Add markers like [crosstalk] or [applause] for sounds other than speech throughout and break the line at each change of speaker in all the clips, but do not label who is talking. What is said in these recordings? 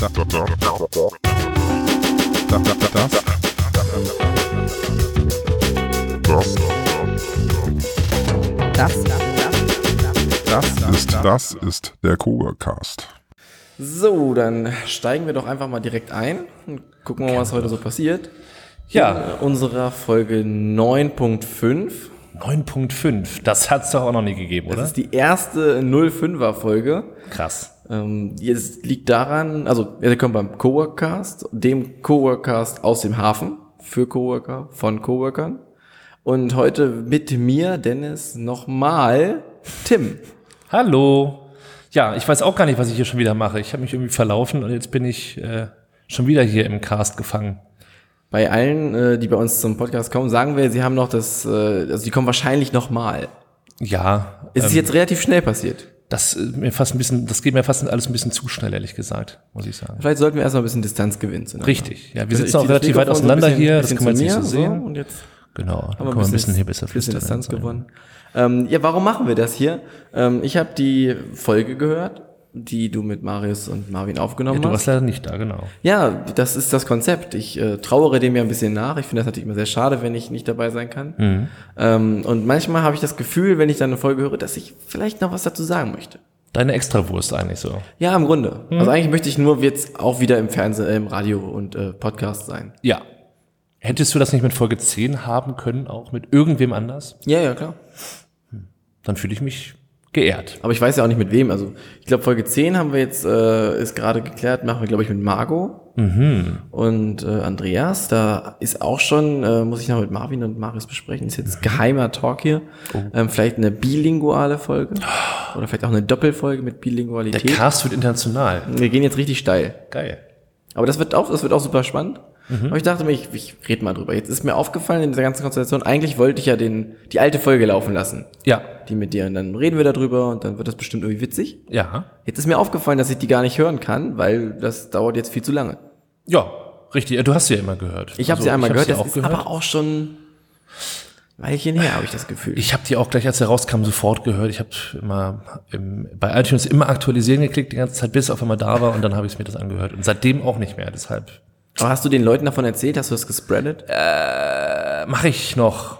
Das, das, das,
Das,
das ist, das ist der Coworkast.
So, dann steigen wir doch einfach mal direkt ein und gucken wir mal, was heute so passiert.
Ja.
In unserer Folge 9.5.
9.5, das hat's doch auch noch nie gegeben,
Das
oder?
ist die erste 05er Folge.
Krass.
Ähm, es liegt daran, also wir kommen beim Coworkcast, dem Coworkcast aus dem Hafen für Coworker, von Coworkern. Und heute mit mir, Dennis, nochmal Tim.
Hallo. Ja, ich weiß auch gar nicht, was ich hier schon wieder mache. Ich habe mich irgendwie verlaufen und jetzt bin ich äh, schon wieder hier im Cast gefangen.
Bei allen, äh, die bei uns zum Podcast kommen, sagen wir, sie haben noch das, äh, also die kommen wahrscheinlich nochmal.
Ja,
Es ist
ähm,
jetzt relativ schnell passiert.
Das äh, mir fast ein bisschen, das geht mir fast alles ein bisschen zu schnell, ehrlich gesagt, muss ich sagen.
Vielleicht sollten wir erstmal ein bisschen Distanz gewinnen. zueinander.
Richtig. Ja, wir
Ich
sitzen auch relativ weit
Mikrofon so
auseinander
bisschen-
hier, das kann man jetzt nicht so sehen.
und jetzt
Genau, dann
haben
können wir ein bisschen hier besser
bisschen
flüstern.
Distanz gewonnen. Ähm, ja, warum machen wir das hier? Ähm, ich habe die Folge gehört, die du mit Marius und Marvin aufgenommen
Ja, du
hast.
warst leider nicht da, genau.
Ja, das ist das Konzept. Ich äh, trauere dem ja ein bisschen nach. Ich finde das natürlich immer sehr schade, wenn ich nicht dabei sein kann.
Mhm.
Ähm, und manchmal habe ich das Gefühl, wenn ich dann eine Folge höre, dass ich vielleicht noch was dazu sagen möchte.
Deine Extrawurst eigentlich so.
Ja, im Grunde.
Mhm.
Also eigentlich möchte ich nur jetzt auch wieder im Fernsehen, äh, im Radio und äh, Podcast sein.
Ja. Hättest du das nicht mit Folge 10 haben können, auch mit irgendwem anders?
Ja, ja, klar.
Dann fühle ich mich geehrt.
Aber ich weiß ja auch nicht mit wem. Also ich glaube Folge 10 haben wir jetzt, äh, ist gerade geklärt, machen wir glaube ich mit Margot und äh, Andreas. Da ist auch schon, äh, muss ich noch mit Marvin und Marius besprechen, ist jetzt geheimer Talk hier. Ähm, vielleicht eine bilinguale Folge oder vielleicht auch eine Doppelfolge mit
Der
Bilingualität.
Cast wird international.
Wir gehen jetzt richtig steil.
Geil.
Aber das wird auch, das wird auch super spannend. Aber ich dachte mir, ich, ich rede mal drüber. Jetzt ist mir aufgefallen in dieser ganzen Konstellation, eigentlich wollte ich ja den, die alte Folge laufen lassen.
Ja.
Die mit dir. Und dann reden wir darüber und dann wird das bestimmt irgendwie witzig.
Ja.
Jetzt ist mir aufgefallen, dass ich die gar nicht hören kann, weil das dauert jetzt viel zu lange.
Ja, richtig. Du hast sie ja immer gehört.
Ich habe
Also,
sie einmal gehört,
sie
das
auch
ist
gehört.
aber auch schon ein Weilchen her, habe ich das Gefühl.
Ich habe die auch gleich, als sie rauskam, sofort gehört. Ich habe immer im, bei iTunes immer aktualisieren geklickt die ganze Zeit, bis auf einmal da war und dann habe ich mir das angehört. Und seitdem auch nicht mehr. Deshalb
aber hast du den Leuten davon erzählt? Hast du das gespreadet?
äh, mache ich noch.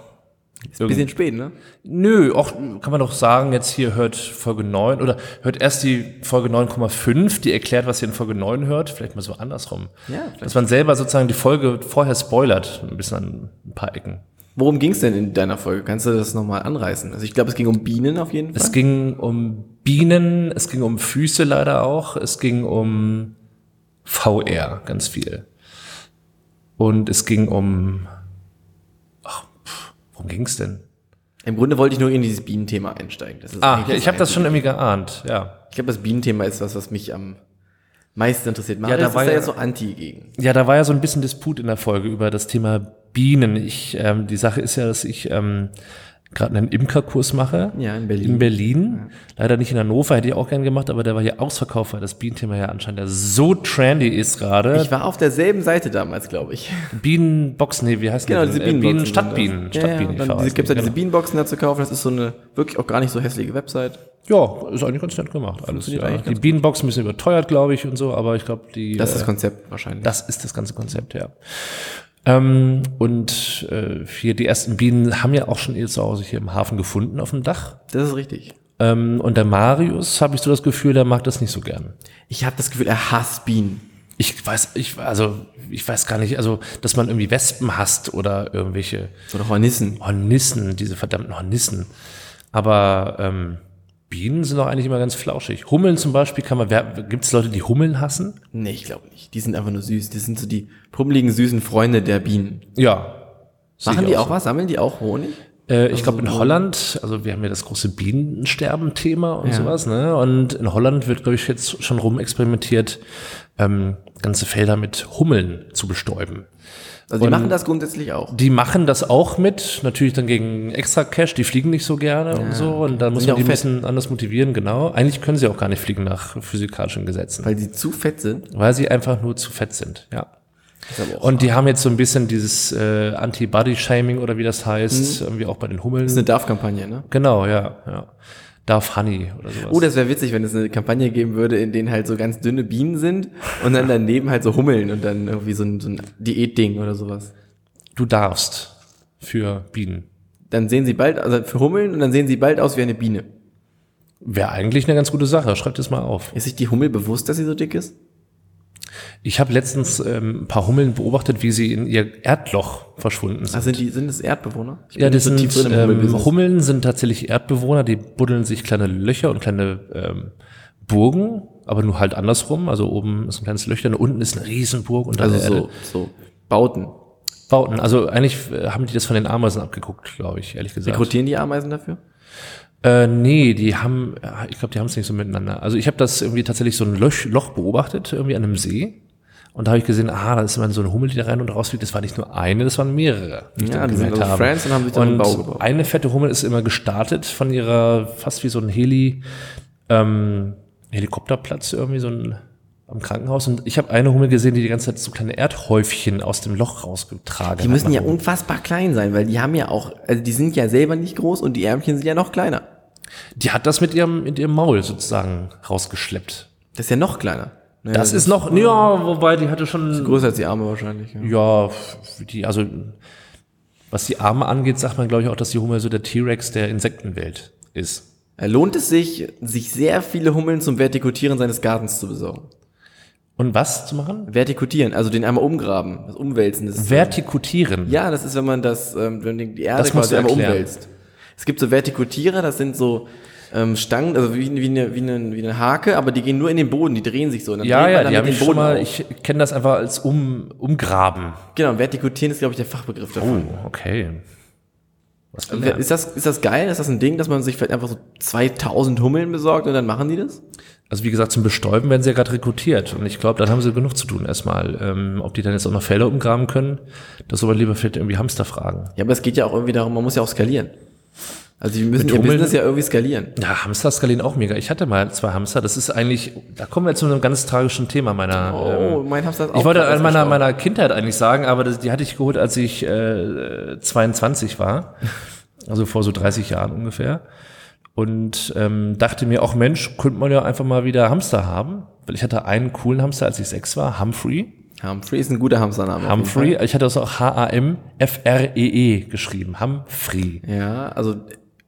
Ein bisschen spät, ne?
Nö, auch kann man doch sagen, jetzt hier hört Folge 9 oder hört erst die Folge 9,5, die erklärt, was ihr in Folge 9 hört. Vielleicht mal so andersrum.
Ja, vielleicht.
Dass man selber sozusagen die Folge vorher spoilert, ein bisschen an ein paar Ecken.
Worum ging es denn in deiner Folge? Kannst du das nochmal anreißen? Also ich glaube, es ging um Bienen auf jeden Fall.
Es ging um Bienen, es ging um Füße leider auch, es ging um VR ganz viel. Und es ging um, ach, pff, worum ging's denn?
Im Grunde wollte ich nur in dieses Bienenthema einsteigen. Das ist
Ah, ja, ich habe das schon irgendwie geahnt, ja.
Ich glaube, das Bienenthema ist was, was mich am meisten interessiert. Marius
da
ist
war
da
ja-
jetzt so anti gegen.
Ja, da war ja so ein bisschen Disput in der Folge über das Thema Bienen. Ich, ähm, die Sache ist ja, dass ich ähm, gerade einen Imkerkurs mache.
Ja, in Berlin.
In Berlin. Leider nicht in Hannover, hätte ich auch gern gemacht, aber der war hier ausverkauft, weil das Bienenthema ja anscheinend ja so trendy ist gerade.
Ich war auf derselben Seite damals, glaube ich.
Bienenbox, nee, wie heißt
Genau,
das?
diese
denn? Äh,
Bienenboxen.
Bienen, Stadtbienen.
das. Ja, ja,
Stadtbienen.
dann diese, gibt's ja diese
Genau.
Bienenboxen da zu kaufen. Das ist so eine wirklich auch gar nicht so hässliche Website.
Ja, ist eigentlich ganz nett gemacht. Alles, ja. Die
ganz
Bienenbox ein bisschen überteuert, glaube ich, und so, aber ich glaube, die.
Das ist
äh,
das Konzept wahrscheinlich.
Das ist das ganze Konzept, ja. Ähm, und äh, hier die ersten Bienen haben ja auch schon ihr Zuhause hier im Hafen gefunden auf dem Dach.
Das ist richtig.
Ähm, und der Marius, habe ich so das Gefühl, der mag das nicht so gern.
Ich habe das Gefühl, er hasst Bienen.
Ich weiß, ich also ich weiß gar nicht, also dass man irgendwie Wespen hasst oder irgendwelche
Oder Hornissen.
Hornissen, diese verdammten Hornissen. Aber ähm, Bienen sind doch eigentlich immer ganz flauschig. Hummeln zum Beispiel kann man. Gibt es Leute, die Hummeln hassen?
Nee, ich glaube nicht. Die sind einfach nur süß. Die sind so die pummeligen, süßen Freunde der Bienen.
Ja.
Machen die
so.
auch was? Sammeln die auch Honig?
Äh, ich glaube in Holland, also wir haben ja das große Bienensterben-Thema und
Ja.
sowas, ne? Und in Holland wird, glaube ich, jetzt schon rumexperimentiert, ähm, ganze Felder mit Hummeln zu bestäuben.
Also die
Und-
machen das grundsätzlich auch.
Die machen das auch mit, natürlich dann gegen extra Cash, die fliegen nicht so gerne und so. Und da muss
ja
man die ein bisschen anders motivieren, genau. Eigentlich können sie auch gar nicht fliegen nach physikalischen Gesetzen,
Weil die zu fett sind.
weil sie einfach nur zu fett sind, ja. Und die haben jetzt so ein bisschen dieses äh, Anti-Body-Shaming oder wie das heißt, irgendwie auch bei den Hummeln.
das ist eine Darf-Kampagne, ne?
Genau, ja, ja. Darf Honey oder sowas.
Oh, das wäre witzig, wenn es eine Kampagne geben würde, in denen halt so ganz dünne Bienen sind und dann daneben halt so Hummeln und dann irgendwie so ein, so ein Diätding oder sowas.
du darfst für Bienen.
Dann sehen sie bald, also für Hummeln und dann sehen sie bald aus wie eine Biene.
Wäre eigentlich eine ganz gute Sache. Schreibt es mal auf.
Ist sich die Hummel bewusst, dass sie so dick ist?
Ich habe letztens ähm, ein paar Hummeln beobachtet, wie sie in ihr Erdloch verschwunden sind.
Ah, sind die, sind es Erdbewohner?
Ja, das
nicht
sind ähm. Hummeln sind tatsächlich Erdbewohner, die buddeln sich kleine Löcher und kleine ähm, Burgen, aber nur halt andersrum. Also oben ist ein kleines Löchchen, unten ist eine Riesenburg und
Also so, so Bauten.
Bauten. Also eigentlich äh, haben die das von den Ameisen abgeguckt, glaube ich, ehrlich gesagt.
Rekrutieren die Ameisen dafür?
Äh, nee, die haben, ich glaube, die haben es nicht so miteinander. Also ich habe das irgendwie tatsächlich so ein Loch, Loch beobachtet, irgendwie an einem See. Und da habe ich gesehen, ah, da ist immer so eine Hummel, die da rein und rausfliegt. Das war nicht nur eine, das waren mehrere. Die
Ja, die sind also
habe.
Friends und haben sich dann einen Bau gebaut.
Eine fette Hummel ist immer gestartet von ihrer, fast wie so ein Heli, ähm, Helikopterplatz irgendwie, so ein am Krankenhaus. Und ich habe eine Hummel gesehen, die die ganze Zeit so kleine Erdhäufchen aus dem Loch rausgetragen
Die
hat
müssen
nach
ja unfassbar klein sein, weil die haben ja auch, also die sind ja selber nicht groß und die Ärmchen sind ja noch kleiner.
Die hat das mit ihrem, mit ihrem Maul sozusagen rausgeschleppt.
Das ist ja noch kleiner. Ne,
Das ist noch, ja, wobei die hatte schon,
größer als die Arme wahrscheinlich. Ja.
ja, die, also, was die Arme angeht, sagt man, glaube ich, auch, dass die Hummel so der T-Rex der Insektenwelt ist.
Äh, Lohnt es sich, sich sehr viele Hummeln zum Vertikutieren seines Gartens zu besorgen?
Und was zu machen?
Vertikutieren, also den einmal umgraben, das Umwälzen. Das ist,
Vertikutieren.
ja, das ist, wenn man das, ähm, wenn die Erde
Das
quasi einmal
erklären.
umwälzt. Es gibt so Vertikutierer, das sind so ähm, Stangen, also wie, wie, eine, wie, eine, wie eine Hake, aber die gehen nur in den Boden, die drehen sich so. Und dann
Ja, ja, die habe ich
den
schon mal,
auf.
ich kenne das einfach als um, Umgraben.
Genau, Vertikutieren ist, glaube ich, der Fachbegriff dafür.
Oh, okay. Was gelernt.
Ist das, ist das geil? Ist das ein Ding, dass man sich vielleicht einfach so 2000 Hummeln besorgt und dann machen die das?
Also wie gesagt, zum Bestäuben werden sie ja gerade rekrutiert. Und ich glaube, dann haben sie genug zu tun erstmal. Ähm, ob die dann jetzt auch noch Felder umgraben können, das soll man lieber vielleicht irgendwie Hamster fragen.
Ja, aber es geht ja auch irgendwie darum, man muss ja auch skalieren. Also die müssen
Mit
ihr
Hummeln?
Business ja irgendwie skalieren.
Ja, Hamster skalieren auch mega. Ich hatte mal zwei Hamster. Das ist eigentlich, da kommen wir zu einem ganz tragischen Thema meiner.
Oh,
ähm,
mein Hamster ist
ich wollte an meiner, meiner Kindheit eigentlich sagen, aber das, die hatte ich geholt, als ich äh, 22 war. Also vor so 30 Jahren ungefähr. Und ähm, dachte mir, auch Mensch, könnte man ja einfach mal wieder Hamster haben. Weil ich hatte einen coolen Hamster, als ich sechs war, Humphrey.
Humphrey ist ein guter Hamstername.
Humphrey, ich hatte das auch H-A-M-F-R-E-E E geschrieben. Humphrey.
Ja, also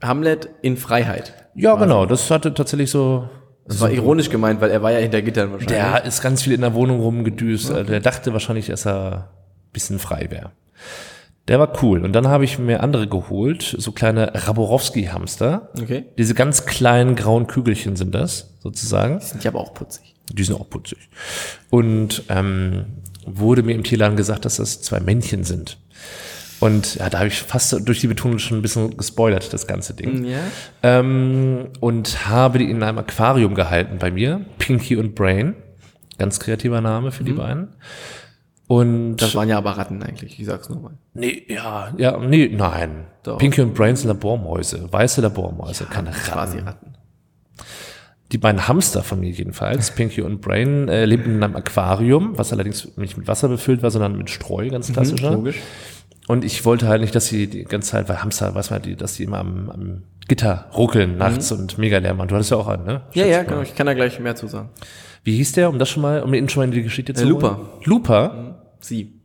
Hamlet in Freiheit.
Ja, genau, das hatte tatsächlich so.
Das war ironisch gemeint, weil er war ja hinter Gittern wahrscheinlich.
Der ist ganz viel in der Wohnung rumgedüst. Also Der dachte wahrscheinlich, dass er ein bisschen frei wäre. Der war cool. Und dann habe ich mir andere geholt, so kleine Raborowski-Hamster.
Okay.
Diese ganz kleinen grauen Kügelchen sind das, sozusagen.
Sind ja aber auch putzig.
Die sind auch putzig. Und ähm, wurde mir im Tierladen gesagt, dass das zwei Männchen sind. Und ja, da habe ich fast durch die Betonung schon ein bisschen gespoilert, das ganze Ding.
Ja.
Ähm, und habe die in einem Aquarium gehalten bei mir. Pinky und Brain. Ganz kreativer Name für die beiden. Und
Das waren ja aber Ratten eigentlich, ich sag's nur mal.
nee, ja, ja, nee, nein.
Doch.
Pinky und Brain sind Labormäuse, weiße Labormäuse, keine
Quasi
Ratten. Die beiden Hamster von mir jedenfalls, Pinky und Brain, äh, lebten in einem Aquarium, was allerdings nicht mit Wasser befüllt war, sondern mit Streu, ganz klassischer.
Mhm, logisch.
Und ich wollte halt nicht, dass sie die ganze Zeit, weil Hamster, weiß man, die, dass die immer am, am Gitter ruckeln nachts und mega Lärm machen. Du hattest ja auch einen, ne?
Mhm. Ja, ja, genau. Ich kann da gleich mehr zu sagen.
Wie hieß der, um das schon mal, um Ihnen schon mal in die Geschichte zu
Looper.
holen? Looper?
Sie.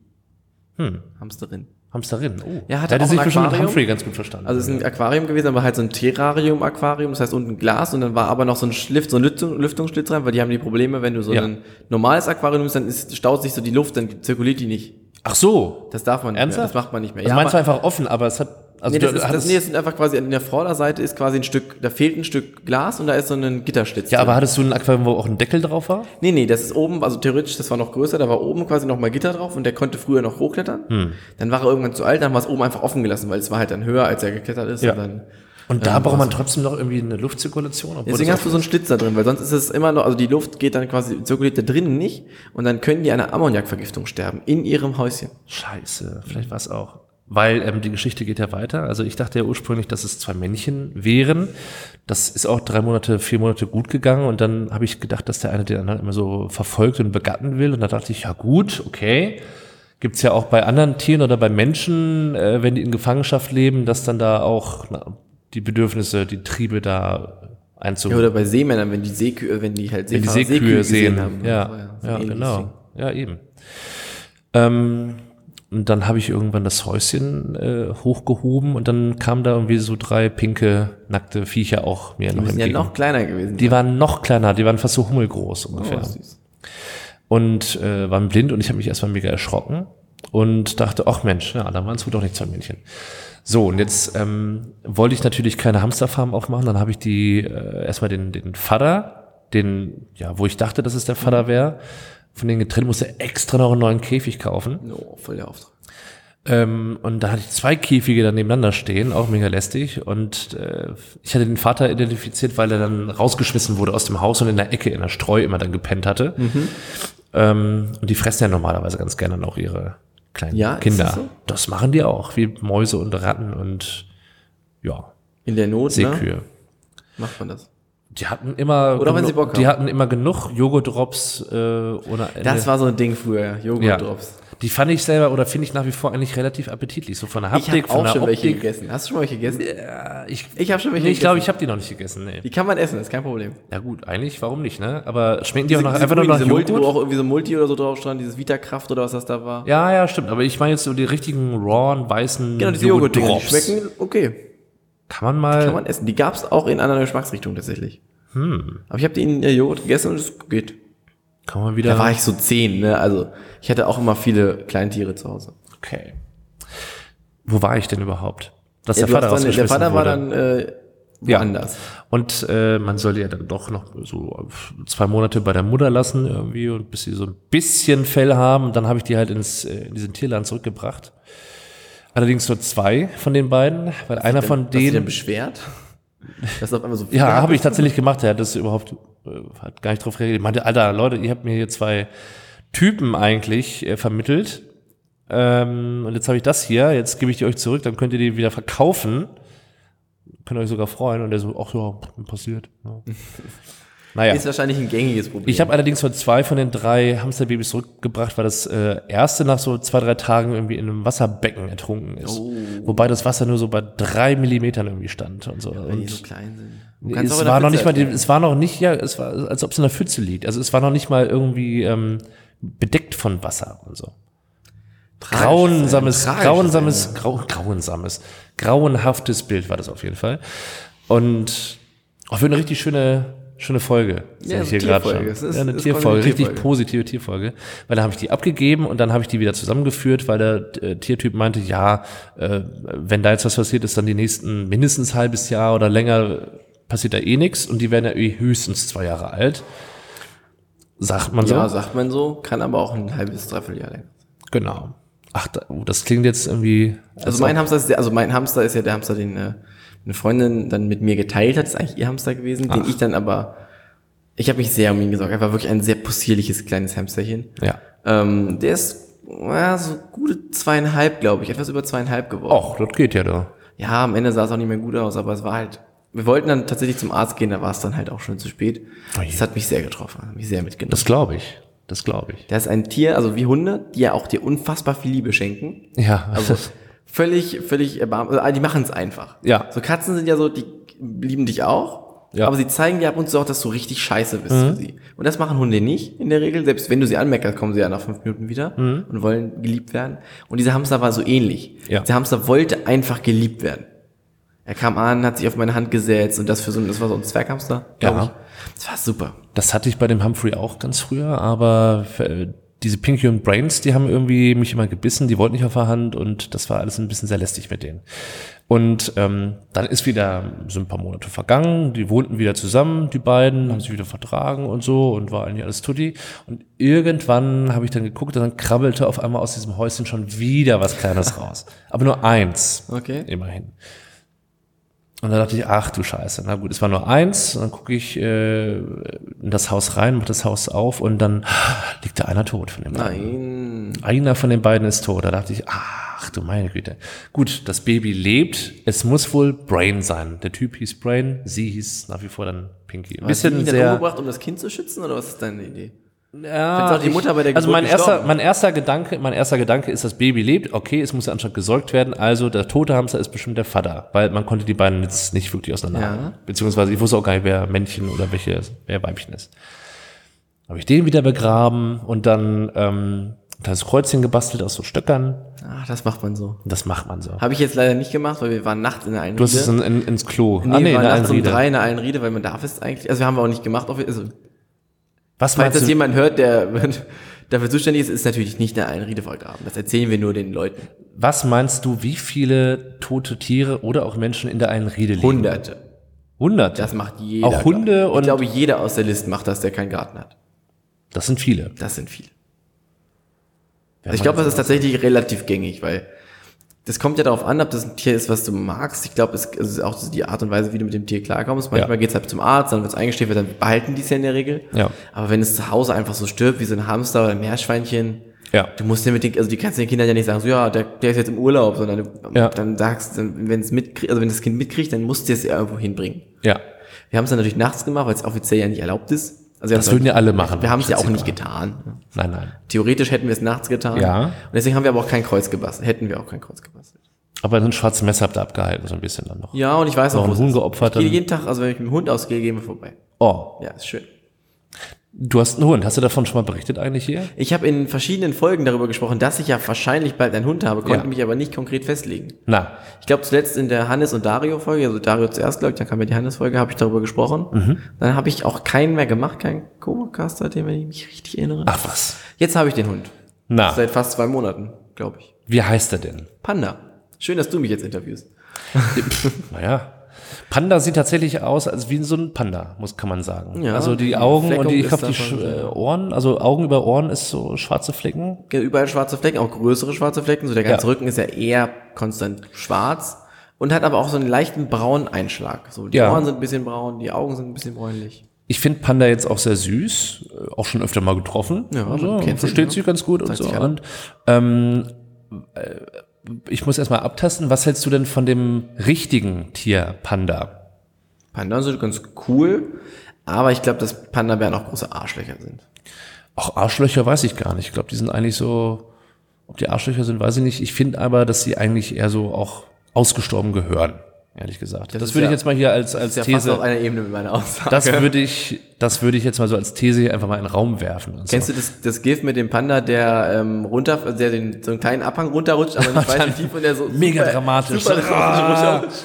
Hamsterin.
Hamsterin. Oh.
Ja, hat er
sich bestimmt mit? Humphrey ganz gut verstanden.
Also es ist ein Aquarium gewesen, aber halt so ein Terrarium-Aquarium, das heißt unten Glas und dann war aber noch so ein Schliff, so ein Lüftung, Lüftungsschlitz rein, weil die haben die Probleme, wenn du so
Ja.
ein normales Aquarium nimmst, dann ist, staut sich so die Luft, dann zirkuliert die nicht.
Ach so.
Das darf man nicht
Ernsthaft?
mehr, das macht man nicht mehr.
Also meinst du einfach offen, aber es hat, also
nee, das, ist, das, nee, das sind einfach quasi, an der Vorderseite ist quasi ein Stück, da fehlt ein Stück Glas und da ist so ein Gitterschlitz.
ja,
drin.
aber hattest du ein Aquarium, wo auch ein Deckel drauf war?
Nee, nee, das ist oben, also theoretisch, das war noch größer, da war oben quasi noch mal Gitter drauf und der konnte früher noch hochklettern.
Hm.
Dann war er irgendwann zu alt, dann haben wir es oben einfach offen gelassen, weil es war halt dann höher, als er geklettert ist.
Ja.
Und dann,
Und da braucht man trotzdem noch irgendwie eine Luftzirkulation?
deswegen hast du so einen Schlitz da drin, weil sonst ist es immer noch, also die Luft geht dann quasi, zirkuliert da drinnen nicht und dann können die an einer Ammoniakvergiftung sterben, in ihrem Häuschen.
Scheiße, vielleicht war es auch. Weil ähm, die Geschichte geht ja weiter. Also ich dachte ja ursprünglich, dass es zwei Männchen wären. Das ist auch drei Monate, vier Monate gut gegangen. Und dann habe ich gedacht, dass der eine den anderen immer so verfolgt und begatten will. Und da dachte ich, ja gut, okay. Gibt's ja auch bei anderen Tieren oder bei Menschen, äh, wenn die in Gefangenschaft leben, dass dann da auch na, die Bedürfnisse, die Triebe da einzu
Ja, oder bei Seemännern, wenn die Seekühe, wenn die halt
wenn die
Seefahrer
Seekühe
gesehen
sehen.
haben.
ja,
So,
ja,
ähnlich.
genau. Ja, eben. Ähm, und dann habe ich irgendwann das Häuschen äh, hochgehoben und dann kamen da irgendwie so drei pinke, nackte Viecher auch mir
Die
noch
müssen ja
entgegen.
noch kleiner gewesen
die waren noch kleiner, die waren fast so hummelgroß
Oh,
ungefähr.
süß.
und äh, waren blind und ich habe mich erstmal mega erschrocken und dachte, ach Mensch, ja, da waren es wohl doch nicht zwei Männchen. So, und jetzt ähm, wollte ich natürlich keine Hamsterfarm aufmachen, dann habe ich die äh, erstmal den, den Vater, den, ja, wo ich dachte, dass es der Vater wäre, von den getrennt, musste extra noch einen neuen Käfig kaufen.
No, voll der Auftrag.
Ähm, und da hatte ich zwei Käfige dann nebeneinander stehen, auch mega lästig. Und äh, ich hatte den Vater identifiziert, weil er dann rausgeschmissen wurde aus dem Haus und in der Ecke in der Streu immer dann gepennt hatte. Ähm, und die fressen ja normalerweise ganz gerne auch ihre kleinen
Ja, ist
Kinder.
das so?
das machen die auch, wie Mäuse und Ratten und ja,
In der Not, ne?
Seekühe.
Macht man das.
Die hatten immer,
Oder wenn sie
genug-
Bock
die
haben.
hatten immer genug Joghurt-Drops äh, ohne Ende.
Das war so ein Ding früher, Joghurt-Drops.
Die fand ich selber oder finde ich nach wie vor eigentlich relativ appetitlich. So von der
Ich
Haptik,
habe
von
auch
der
schon welche
Optik.
gegessen. Hast du schon welche gegessen?
Ja, ich
Ich habe schon welche
nee, ich glaube, ich habe die noch nicht gegessen. Nee.
Die kann man essen, ist kein Problem.
Ja gut, eigentlich, warum nicht, ne? Aber schmecken die auch noch
Diese-
einfach nur
diese
nach
Multi, wo
Joghurt?
auch irgendwie so Multi oder so drauf stand, dieses Vitakraft oder was das da war.
Ja, ja, stimmt. Aber ich meine jetzt so die richtigen rawen, weißen
Genau, diese Joghurt-Dinger, die
Joghurt-Drops.
schmecken okay.
Kann man mal...
Kann man essen. Die gab's auch in anderen Geschmacksrichtungen tatsächlich. Aber ich habe die in äh, Joghurt gegessen und es geht.
kann man wieder...
Da war ich so zehn, ne? Also ich hatte auch immer viele Kleintiere zu Hause.
okay. Wo war ich denn überhaupt? Dass
Ja,
der Vater
dann, der Vater war
wurde.
dann äh,
Ja.
woanders.
Und äh, man soll die ja dann doch noch so zwei Monate bei der Mutter lassen irgendwie und bis sie so ein bisschen Fell haben. Und dann habe ich die halt ins, äh, in diesen Tierland zurückgebracht. Allerdings nur zwei von den beiden, weil einer von
Hast du denn
denen...
beschwert? Das auf einmal so
Ja, habe ich
hast?
tatsächlich gemacht. Er hat das überhaupt äh, hat gar nicht drauf reagiert. Ich meinte, Alter, Leute, ihr habt mir hier zwei Typen eigentlich äh, vermittelt. Ähm, und jetzt habe ich das hier, jetzt gebe ich die euch zurück, dann könnt ihr die wieder verkaufen. Könnt ihr euch sogar freuen. Und der so, ach ja, passiert. Ja. [laughs] Naja.
Ist wahrscheinlich ein gängiges Problem.
Ich habe allerdings von zwei von den drei Hamsterbabys zurückgebracht, weil das äh, erste nach so zwei, drei Tagen irgendwie in einem Wasserbecken ertrunken ist.
Oh.
Wobei das Wasser nur so bei drei Millimetern irgendwie stand und so.
weil die
und
so klein sind. Du
es war noch nicht mal, die, es war noch nicht, ja, es war, als ob es in der Pfütze liegt. Also es war noch nicht mal irgendwie ähm, bedeckt von Wasser und so.
Tragisch,
Grauensames,
ein tragisches
grauensames, grau, grauensames, grauenhaftes Bild war das auf jeden Fall. Und auch für eine richtig schöne, schöne Folge.
Ja,
ich hier gerade
Tierfolge.
schon.
Ist-
ja, eine Tierfolge,
eine
richtig
Tierfolge.
positive Tierfolge. Weil da habe ich die abgegeben und dann habe ich die wieder zusammengeführt, weil der äh, Tiertyp meinte, ja, äh, wenn da jetzt was passiert ist, dann die nächsten mindestens halbes Jahr oder länger passiert da eh nichts und die werden ja eh höchstens zwei Jahre alt. Sagt man so?
Ja, sagt man so, kann aber auch ein halbes, dreiviertel Jahr länger.
Genau. Ach, oh, das klingt jetzt irgendwie.
Also mein Hamster ist, also mein Hamster ist ja der Hamster, den äh, eine Freundin dann mit mir geteilt hat, ist eigentlich ihr Hamster gewesen, den ich dann aber, ich habe mich sehr um ihn gesorgt. Er war wirklich ein sehr possierliches kleines Hamsterchen.
Ja.
Ähm, der ist ja, so gute zweieinhalb, glaube ich, etwas über zweieinhalb geworden.
Och, das geht ja da.
Ja, am Ende sah es auch nicht mehr gut aus, aber es war halt, wir wollten dann tatsächlich zum Arzt gehen, da war es dann halt auch schon zu spät.
Oh.
Das hat mich sehr getroffen, hat mich sehr mitgenommen.
Das glaube ich. Das glaube ich.
Das ist ein Tier, also wie Hunde, die ja auch dir unfassbar viel Liebe schenken.
Ja.
Also [laughs] völlig, völlig erbarm, also die machen es einfach.
Ja.
So Katzen sind ja so, die lieben dich auch,
Ja.
aber sie zeigen dir ab und zu auch, dass du richtig scheiße bist für sie. Und das machen Hunde nicht in der Regel. Selbst wenn du sie anmeckerst, kommen sie ja nach fünf Minuten wieder und wollen geliebt werden. Und dieser Hamster war so ähnlich.
Ja.
Der Hamster wollte einfach geliebt werden. Er kam an, hat sich auf meine Hand gesetzt und das für so ein, das war so ein Zwerghamster.
Ja.
Ich. Das war super.
Das hatte ich bei dem Humphrey auch ganz früher, aber äh, diese Pinky und Brains, die haben irgendwie mich immer gebissen, die wollten nicht auf der Hand und das war alles ein bisschen sehr lästig mit denen. Und ähm, dann ist wieder so ein paar Monate vergangen, die wohnten wieder zusammen, die beiden, haben sich wieder vertragen und so und war eigentlich alles tutti. Und irgendwann habe ich dann geguckt und dann krabbelte auf einmal aus diesem Häuschen schon wieder was Kleines raus. Aber nur eins.
Okay.
Immerhin. Und da dachte ich, ach du Scheiße, na gut, es war nur eins. Und dann gucke ich äh, in das Haus rein, mach das Haus auf und dann liegt da einer tot von den beiden.
Nein.
Einer von den beiden ist tot. Da dachte ich, ach du meine Güte. Gut, das Baby lebt. Es muss wohl Brain sein. Der Typ hieß Brain, sie hieß nach wie vor dann Pinky. Ein
Hast du ihn
bisschen
dann
sehr.
umgebracht, um das Kind zu schützen oder was ist deine Idee?
Ja,
auch die Mutter bei der
also mein erster, mein erster Gedanke, mein erster Gedanke ist, das Baby lebt, okay, es muss ja anscheinend gesäugt werden, also der tote Hamster ist bestimmt der Vater, weil man konnte die beiden jetzt nicht wirklich auseinanderhalten.
Ja.
Beziehungsweise ich wusste auch gar nicht, wer Männchen oder welche, wer Weibchen ist. Habe ich den wieder begraben und dann ähm, das Kreuzchen gebastelt aus so Stöckern.
Ach, das macht man so.
Das macht man so.
Habe ich jetzt leider nicht gemacht, weil wir waren nachts in der Einriede.
Du hast es in, in, ins Klo.
nee, wir waren nachts um drei in der Einriede, weil man darf es eigentlich, also wir haben wir auch nicht gemacht. Also,
Was
falls
meinst
das
du?
jemand hört, der [laughs] dafür zuständig ist, ist natürlich nicht eine Einriede vergraben. Das erzählen wir nur den Leuten.
Was meinst du, wie viele tote Tiere oder auch Menschen in der Einriede leben?
Hunderte.
Hunderte.
Das macht jeder.
Auch Hunde
ich
und-
glaube, jeder aus der Liste macht das, der keinen Garten hat.
Das sind viele.
Das sind viele. Also ich glaube, das ist tatsächlich relativ gängig, weil das kommt ja darauf an, ob das ein Tier ist, was du magst. Ich glaube, es es ist auch so die Art und Weise, wie du mit dem Tier klarkommst. Manchmal
Ja.
geht's halt zum Arzt, dann wird's eingestellt, dann behalten die es ja in der Regel.
Ja.
Aber wenn es zu Hause einfach so stirbt, wie so ein Hamster oder ein Meerschweinchen,
Ja.
du musst ja mit den, also die kannst den Kindern ja nicht sagen, so ja, der, der ist jetzt im Urlaub, sondern du,
Ja.
dann sagst, wenn es mitkriegt, also wenn das Kind mitkriegt, dann musst du es ja irgendwo hinbringen.
Ja.
Wir haben es dann natürlich nachts gemacht, weil es offiziell ja nicht erlaubt ist. Also
Das würden ja alle machen.
Wir haben es ja auch nicht getan.
Nein, nein.
Theoretisch hätten wir es nachts getan.
Ja.
Und deswegen haben wir aber auch kein Kreuz gebastelt. Hätten wir auch kein Kreuz gebastelt.
Aber ein schwarzes Messer habt ihr abgehalten, so ein bisschen dann noch.
Ja, und ich weiß
Noch
auch,
ein
wo es
Huhn geopfert,
Ich gehe jeden Tag, also wenn ich mit dem Hund ausgehe, gehen wir vorbei.
Oh,
Ja, ist schön.
Du hast einen Hund. Hast du davon schon mal berichtet eigentlich hier?
Ich habe in verschiedenen Folgen darüber gesprochen, dass ich ja wahrscheinlich bald einen Hund habe, konnte
Ja.
mich aber nicht konkret festlegen.
Na,
Ich glaube zuletzt in der Hannes und Dario Folge, also Dario zuerst, glaube ich, dann kam ja die Hannes Folge, habe ich darüber gesprochen.
Mhm.
Dann habe ich auch keinen mehr gemacht, keinen Co-Caster, seitdem wenn ich mich richtig erinnere.
ach was.
Jetzt habe ich den Hund.
Na,
Seit fast zwei Monaten, glaube ich.
wie heißt er denn?
Panda. Schön, dass du mich jetzt interviewst. [laughs]
Naja. Panda sieht tatsächlich aus, als wie so ein Panda, muss kann man sagen.
Ja,
also die Augen
Fleckung
und die, ich
ist
glaube die Sch- äh,
ja.
Ohren, also Augen über Ohren ist so schwarze Flecken.
Überall schwarze Flecken, auch größere schwarze Flecken. So der ganze
Ja.
Rücken ist ja eher konstant schwarz und hat aber auch so einen leichten braunen Einschlag. So die
Ja.
Ohren sind ein bisschen braun, die Augen sind ein bisschen bräunlich.
Ich finde Panda jetzt auch sehr süß, äh, auch schon öfter mal getroffen.
Ja,
also, versteht
ne?
sich ganz gut und so. Und ähm, äh, ich muss erstmal abtasten, was hältst du denn von dem richtigen Tier Panda?
Panda sind ganz cool, aber ich glaube, dass Panda-Bären auch große Arschlöcher sind.
Auch Arschlöcher weiß ich gar nicht. Ich glaube, die sind eigentlich so, ob die Arschlöcher sind, weiß ich nicht. Ich finde aber, dass sie eigentlich eher so auch ausgestorben gehören, ehrlich gesagt. Das,
ist
würde
ja-
ich jetzt mal hier als, als
Das ist ja fast
These,
auf einer Ebene mit meiner Aussage.
das würde ich, das würde ich jetzt mal so als These hier einfach mal in den Raum werfen.
Kennst
so.
du das, das GIF mit dem Panda, der ähm, runter, der den, so einen kleinen Abhang runterrutscht, aber nicht [laughs] weiß, wie tief und der so
Mega
super,
dramatisch.
Super [laughs] dramatisch runterrutscht.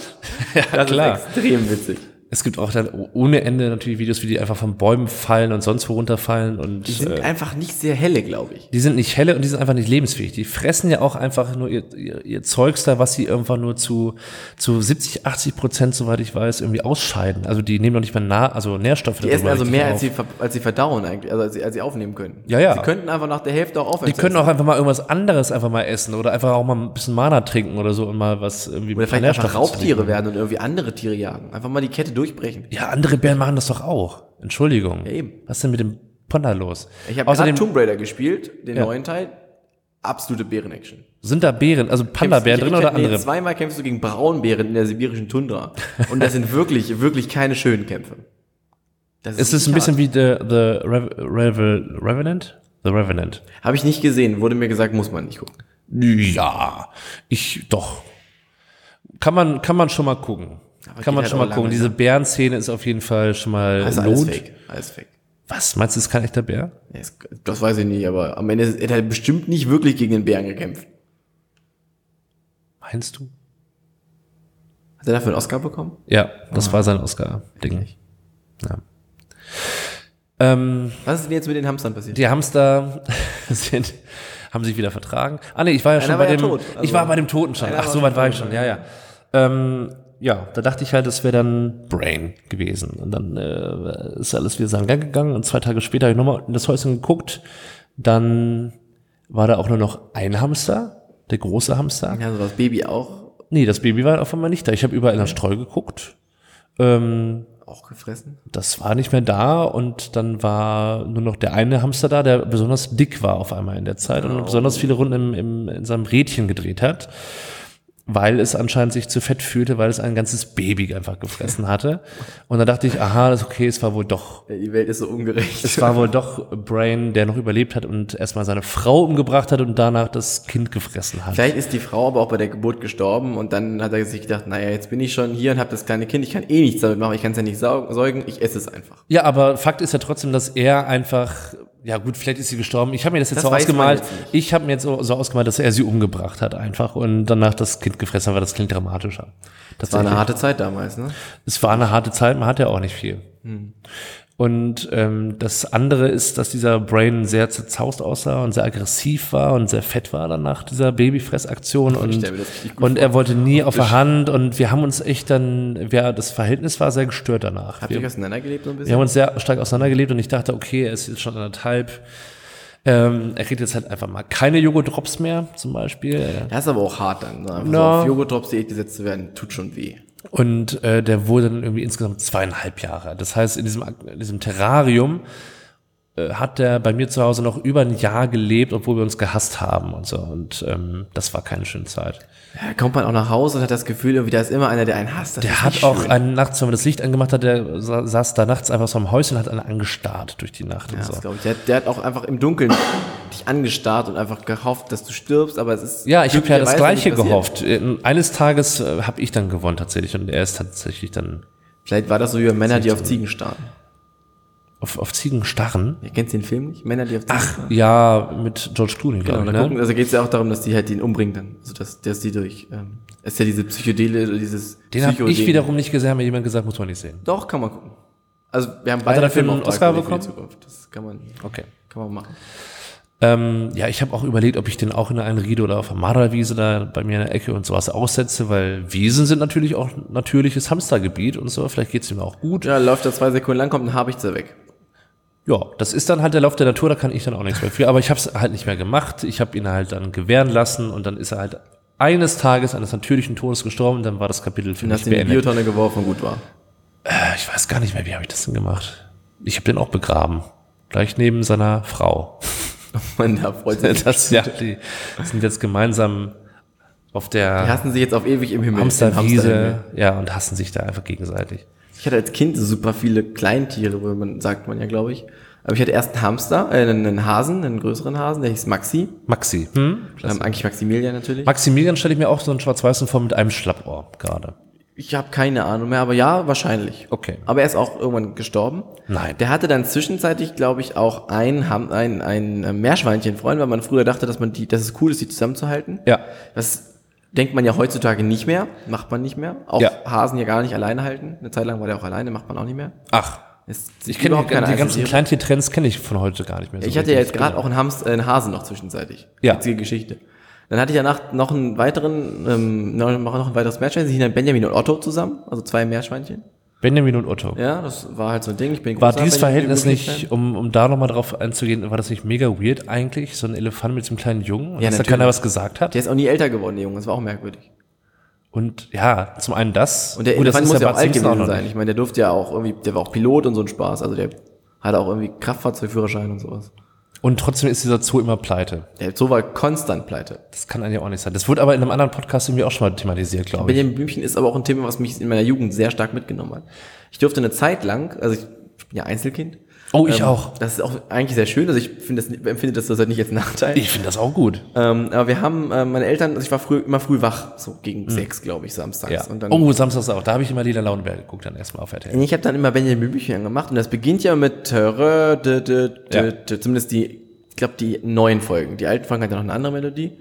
ja,
Das
klar.
ist extrem witzig.
Es gibt auch dann ohne Ende natürlich Videos, wie die einfach von Bäumen fallen und sonst wo runterfallen und
Die sind
äh,
einfach nicht sehr helle, glaube ich.
die sind nicht helle und die sind einfach nicht lebensfähig. Die fressen ja auch einfach nur ihr, ihr, ihr Zeugs da, was sie irgendwann nur zu, zu 70, 80 Prozent, soweit ich weiß, irgendwie ausscheiden. Also die nehmen noch nicht mehr nah, also Nährstoffe.
Die essen also mehr,
auf.
als sie, als sie verdauen eigentlich, also als sie, als sie aufnehmen können.
Ja, ja.
Sie könnten einfach nach der Hälfte auch aufhören.
Die können
essen.
auch einfach mal irgendwas anderes einfach mal essen oder einfach auch mal ein bisschen Mana trinken oder so und mal was irgendwie
Oder
mit
vielleicht einfach Raubtiere werden und irgendwie andere Tiere jagen. Einfach mal die Kette durchbrechen.
Ja, andere Bären machen das doch auch. Entschuldigung.
Ja, eben.
Was ist denn mit dem Panda los?
Ich habe
Außerdem
Tomb Raider gespielt, den
Ja.
neuen Teil. Absolute Bären-Action.
sind da Bären, also Panda-Bären drin
ich-
oder
nee,
andere?
Zweimal kämpfst du gegen Braunbären in der sibirischen Tundra. Und das sind wirklich, wirklich keine schönen Kämpfe. Das
Ist es ein bisschen wie The, the Rev Revel Revenant? The Revenant.
Habe ich nicht gesehen, wurde mir gesagt, muss man nicht gucken.
Ja, ich doch. Kann man, kann man schon mal gucken.
Aber
kann man
halt
schon mal gucken.
lange,
Diese
ne?
Bärenszene ist auf jeden Fall schon mal
ist alles
lohnt.
fake. Alles fake.
Was? Meinst du, das ist kein echter Bär?
Es- Das weiß ich nicht, aber am Ende hat er bestimmt nicht wirklich gegen den Bären gekämpft.
Meinst du?
Hat er dafür einen Oscar bekommen?
Ja, das war sein Oscar-Ding. Ja. Ähm,
Was ist denn jetzt mit den Hamstern passiert?
die Hamster [laughs] sind, haben sich wieder vertragen. Ah nee, ich war ja schon
Einer
bei
war ja
dem,
tot,
ich
also-
war bei dem Toten schon.
Einer
Ach, so
schon
weit war ich schon, ja, ja. Ähm, ja, da dachte ich halt, das wäre dann Brain gewesen. Und dann äh, ist alles wieder seinen Gang gegangen und zwei Tage später habe ich nochmal in das Häuschen geguckt. Dann war da auch nur noch ein Hamster, der große Hamster.
Ja, so das Baby auch,
Nee, das Baby war auf einmal nicht da. Ich habe überall in der Streu geguckt. Ähm,
auch gefressen.
das war nicht mehr da und dann war nur noch der eine Hamster da, der besonders dick war auf einmal in der Zeit und besonders viele Runden im, im, in seinem Rädchen gedreht hat. Weil es anscheinend sich zu fett fühlte, weil es ein ganzes Baby einfach gefressen hatte. Und dann dachte ich, aha, das ist okay, es war wohl doch,
Die Welt ist so ungerecht.
es war wohl doch Brain, der noch überlebt hat und erstmal seine Frau umgebracht hat und danach das Kind gefressen hat.
Vielleicht ist die Frau aber auch bei der Geburt gestorben und dann hat er sich gedacht, naja, jetzt bin ich schon hier und habe das kleine Kind, ich kann eh nichts damit machen, ich kann es ja nicht säugen, ich esse es einfach.
Ja, aber Fakt ist ja trotzdem, dass er einfach, ja gut, vielleicht ist sie gestorben. Ich habe mir das jetzt
Das
so ausgemalt. Ich habe mir jetzt so, so ausgemalt, dass er sie umgebracht hat einfach und danach das Kind gefressen hat, weil das klingt dramatischer.
Das war eine harte Zeit damals, ne?
Es war eine harte Zeit, man hat ja auch nicht viel.
Hm.
Und ähm, das andere ist, dass dieser Brain sehr zerzaust aussah und sehr aggressiv war und sehr fett war dann nach dieser Babyfressaktion und, und er wollte nie auf der Hand und wir haben uns echt dann, ja, das Verhältnis war sehr gestört danach.
Habt
wir,
ihr auseinandergelebt so ein
wir
bisschen?
haben uns sehr stark auseinandergelebt und ich dachte, okay, er ist jetzt schon anderthalb. Ähm, er kriegt jetzt halt einfach mal keine Joghurt-Drops mehr, zum Beispiel.
Das ist aber auch hart dann, ne? einfach so auf Joghurt-Drops-Diät gesetzt zu werden, tut schon weh.
Und äh, der wurde dann irgendwie insgesamt zweieinhalb Jahre. Das heißt, in diesem, in diesem Terrarium hat der bei mir zu Hause noch über ein Jahr gelebt, obwohl wir uns gehasst haben und so. Und ähm, das war keine schöne Zeit.
Ja, kommt man auch nach Hause und hat das Gefühl, irgendwie, da ist immer einer, der einen hasst. Das
Der hat auch
schön.
einen nachts, wenn man das Licht angemacht hat, der sa saß da nachts einfach so am Häuschen und hat einen angestarrt durch die Nacht
Ja,
und
das
so.
glaube ich. Der, der hat auch einfach im Dunkeln dich angestarrt und einfach gehofft, dass du stirbst, aber es ist.
Ja, ich habe ja das Gleiche gehofft. Äh, Eines Tages äh, habe ich dann gewonnen tatsächlich und er ist tatsächlich dann
Vielleicht war das so wie Männer, die auf Ziegen starren.
Auf, auf Ziegen starren.
Ihr kennt den Film nicht? Männer, die auf Ziegen starren.
Ja, mit George Clooney,
Genau,
glaube ich.
gucken,
Ne?
also geht es ja auch darum, dass die halt den umbringen dann. Also dass, dass die durch. Ähm, ist ja diese Psychedele oder dieses
Den habe ich wiederum nicht gesehen, hat mir jemand gesagt, muss man nicht sehen.
Doch, kann man gucken. Also wir haben
er
beide
dafür einen Oscar bekommen?
Das kann man,
Okay.
kann man machen.
Ähm, ja, ich habe auch überlegt, ob ich den auch in einer Riede oder auf der Marderwiese da bei mir in der Ecke und sowas aussetze, weil Wiesen sind natürlich auch natürliches Hamstergebiet und so. Vielleicht geht's ihm auch gut.
Ja, läuft da zwei Sekunden lang, kommt ein Habichter weg.
Ja, das ist dann halt der Lauf der Natur, da kann ich dann auch nichts mehr für. Aber ich habe es halt nicht mehr gemacht. Ich habe ihn halt dann gewähren lassen und dann ist er halt eines Tages eines natürlichen Todes gestorben und dann war das Kapitel für
Und
mich
hast ihn in die
beendet.
Biotonne geworfen und gut war.
Äh, Ich weiß gar nicht mehr, wie habe ich das denn gemacht? Ich habe den auch begraben. Gleich neben seiner Frau. [laughs]
Man, da freut sich.
Das, ja, die sind jetzt gemeinsam auf
Die
der
hassen sich jetzt auf ewig im Himmel. im
Hamsterwiese,
Hamsterhimmel.
ja, und hassen sich da einfach gegenseitig.
Ich hatte als Kind super viele Kleintiere, wo man, sagt man ja, glaube ich. Aber ich hatte erst einen Hamster, äh, einen, Hasen, einen größeren Hasen, der hieß Maxi.
Maxi, hm?
Ähm, eigentlich Maximilian natürlich.
Maximilian stelle ich mir auch so einen schwarz-weißen vor mit einem Schlappohr gerade.
Ich habe keine Ahnung mehr, aber ja, wahrscheinlich.
Okay.
Aber er ist auch irgendwann gestorben.
Nein.
Der hatte dann zwischenzeitlich, glaube ich, auch ein, Ham- ein, ein äh, Meerschweinchenfreund, weil man früher dachte, dass man die, dass es cool ist, die zusammenzuhalten.
Ja.
Das denkt man ja heutzutage nicht mehr, macht man nicht mehr. Auch
Ja.
Hasen ja gar nicht alleine halten. Eine Zeit lang war der auch alleine, macht man auch nicht mehr.
Ach,
Ist
ich kenne die, die ganzen. Kleintiertrends kenne ich von heute gar nicht mehr. so
Ich hatte ja jetzt gerade auch einen, Hamster, äh, einen Hasen noch zwischenzeitig.
Ja.
Witzige Geschichte. Dann hatte ich danach noch einen weiteren, ähm, noch, noch ein weiteres Meerschweinchen. Sie hießen dann Benjamin und Otto zusammen, also zwei Meerschweinchen.
Benjamin und Otto.
Ja, das war halt so ein Ding. Ich bin
War dieses Verhältnis nicht, um, um da nochmal drauf einzugehen, war das nicht mega weird eigentlich? So ein Elefant mit so einem kleinen Jungen,
Ja,
dass da keiner was gesagt hat?
Der ist auch nie älter geworden, der Junge. Das war auch merkwürdig.
Und ja, zum einen das.
Und der
Gut,
Elefant muss ja auch alt gewesen sein. Ich meine, der durfte ja auch irgendwie, der war auch Pilot und so ein Spaß. Also der hatte auch irgendwie Kraftfahrzeugführerschein und sowas.
Und trotzdem ist dieser Zoo immer pleite.
Der Zoo war konstant pleite.
Das kann eigentlich auch nicht sein. Das wurde aber in einem anderen Podcast irgendwie auch schon mal thematisiert, glaube ich.
Benjamin Blümchen ist aber auch ein Thema, was mich in meiner Jugend sehr stark mitgenommen hat. Ich durfte eine Zeit lang, also ich bin ja Einzelkind.
Oh, ich
ähm,
auch.
Das ist auch eigentlich sehr schön. Also ich finde das, empfinde das halt nicht als Nachteil.
Ich finde das auch gut.
Ähm, aber wir haben, äh, meine Eltern, also ich war früh, immer früh wach, so gegen sechs, glaube ich, samstags.
Hm. Ja.
Und dann,
oh, Samstags auch. Da habe ich immer Lila Lauenberg geguckt, dann erstmal auf RTL.
Ich habe dann immer Benjamin Blümchen angemacht und das beginnt ja mit Törö, dö, dö, dö,
Ja.
dö, zumindest die, ich glaube die neuen Folgen. Die alten Folgen hatten ja noch eine andere Melodie.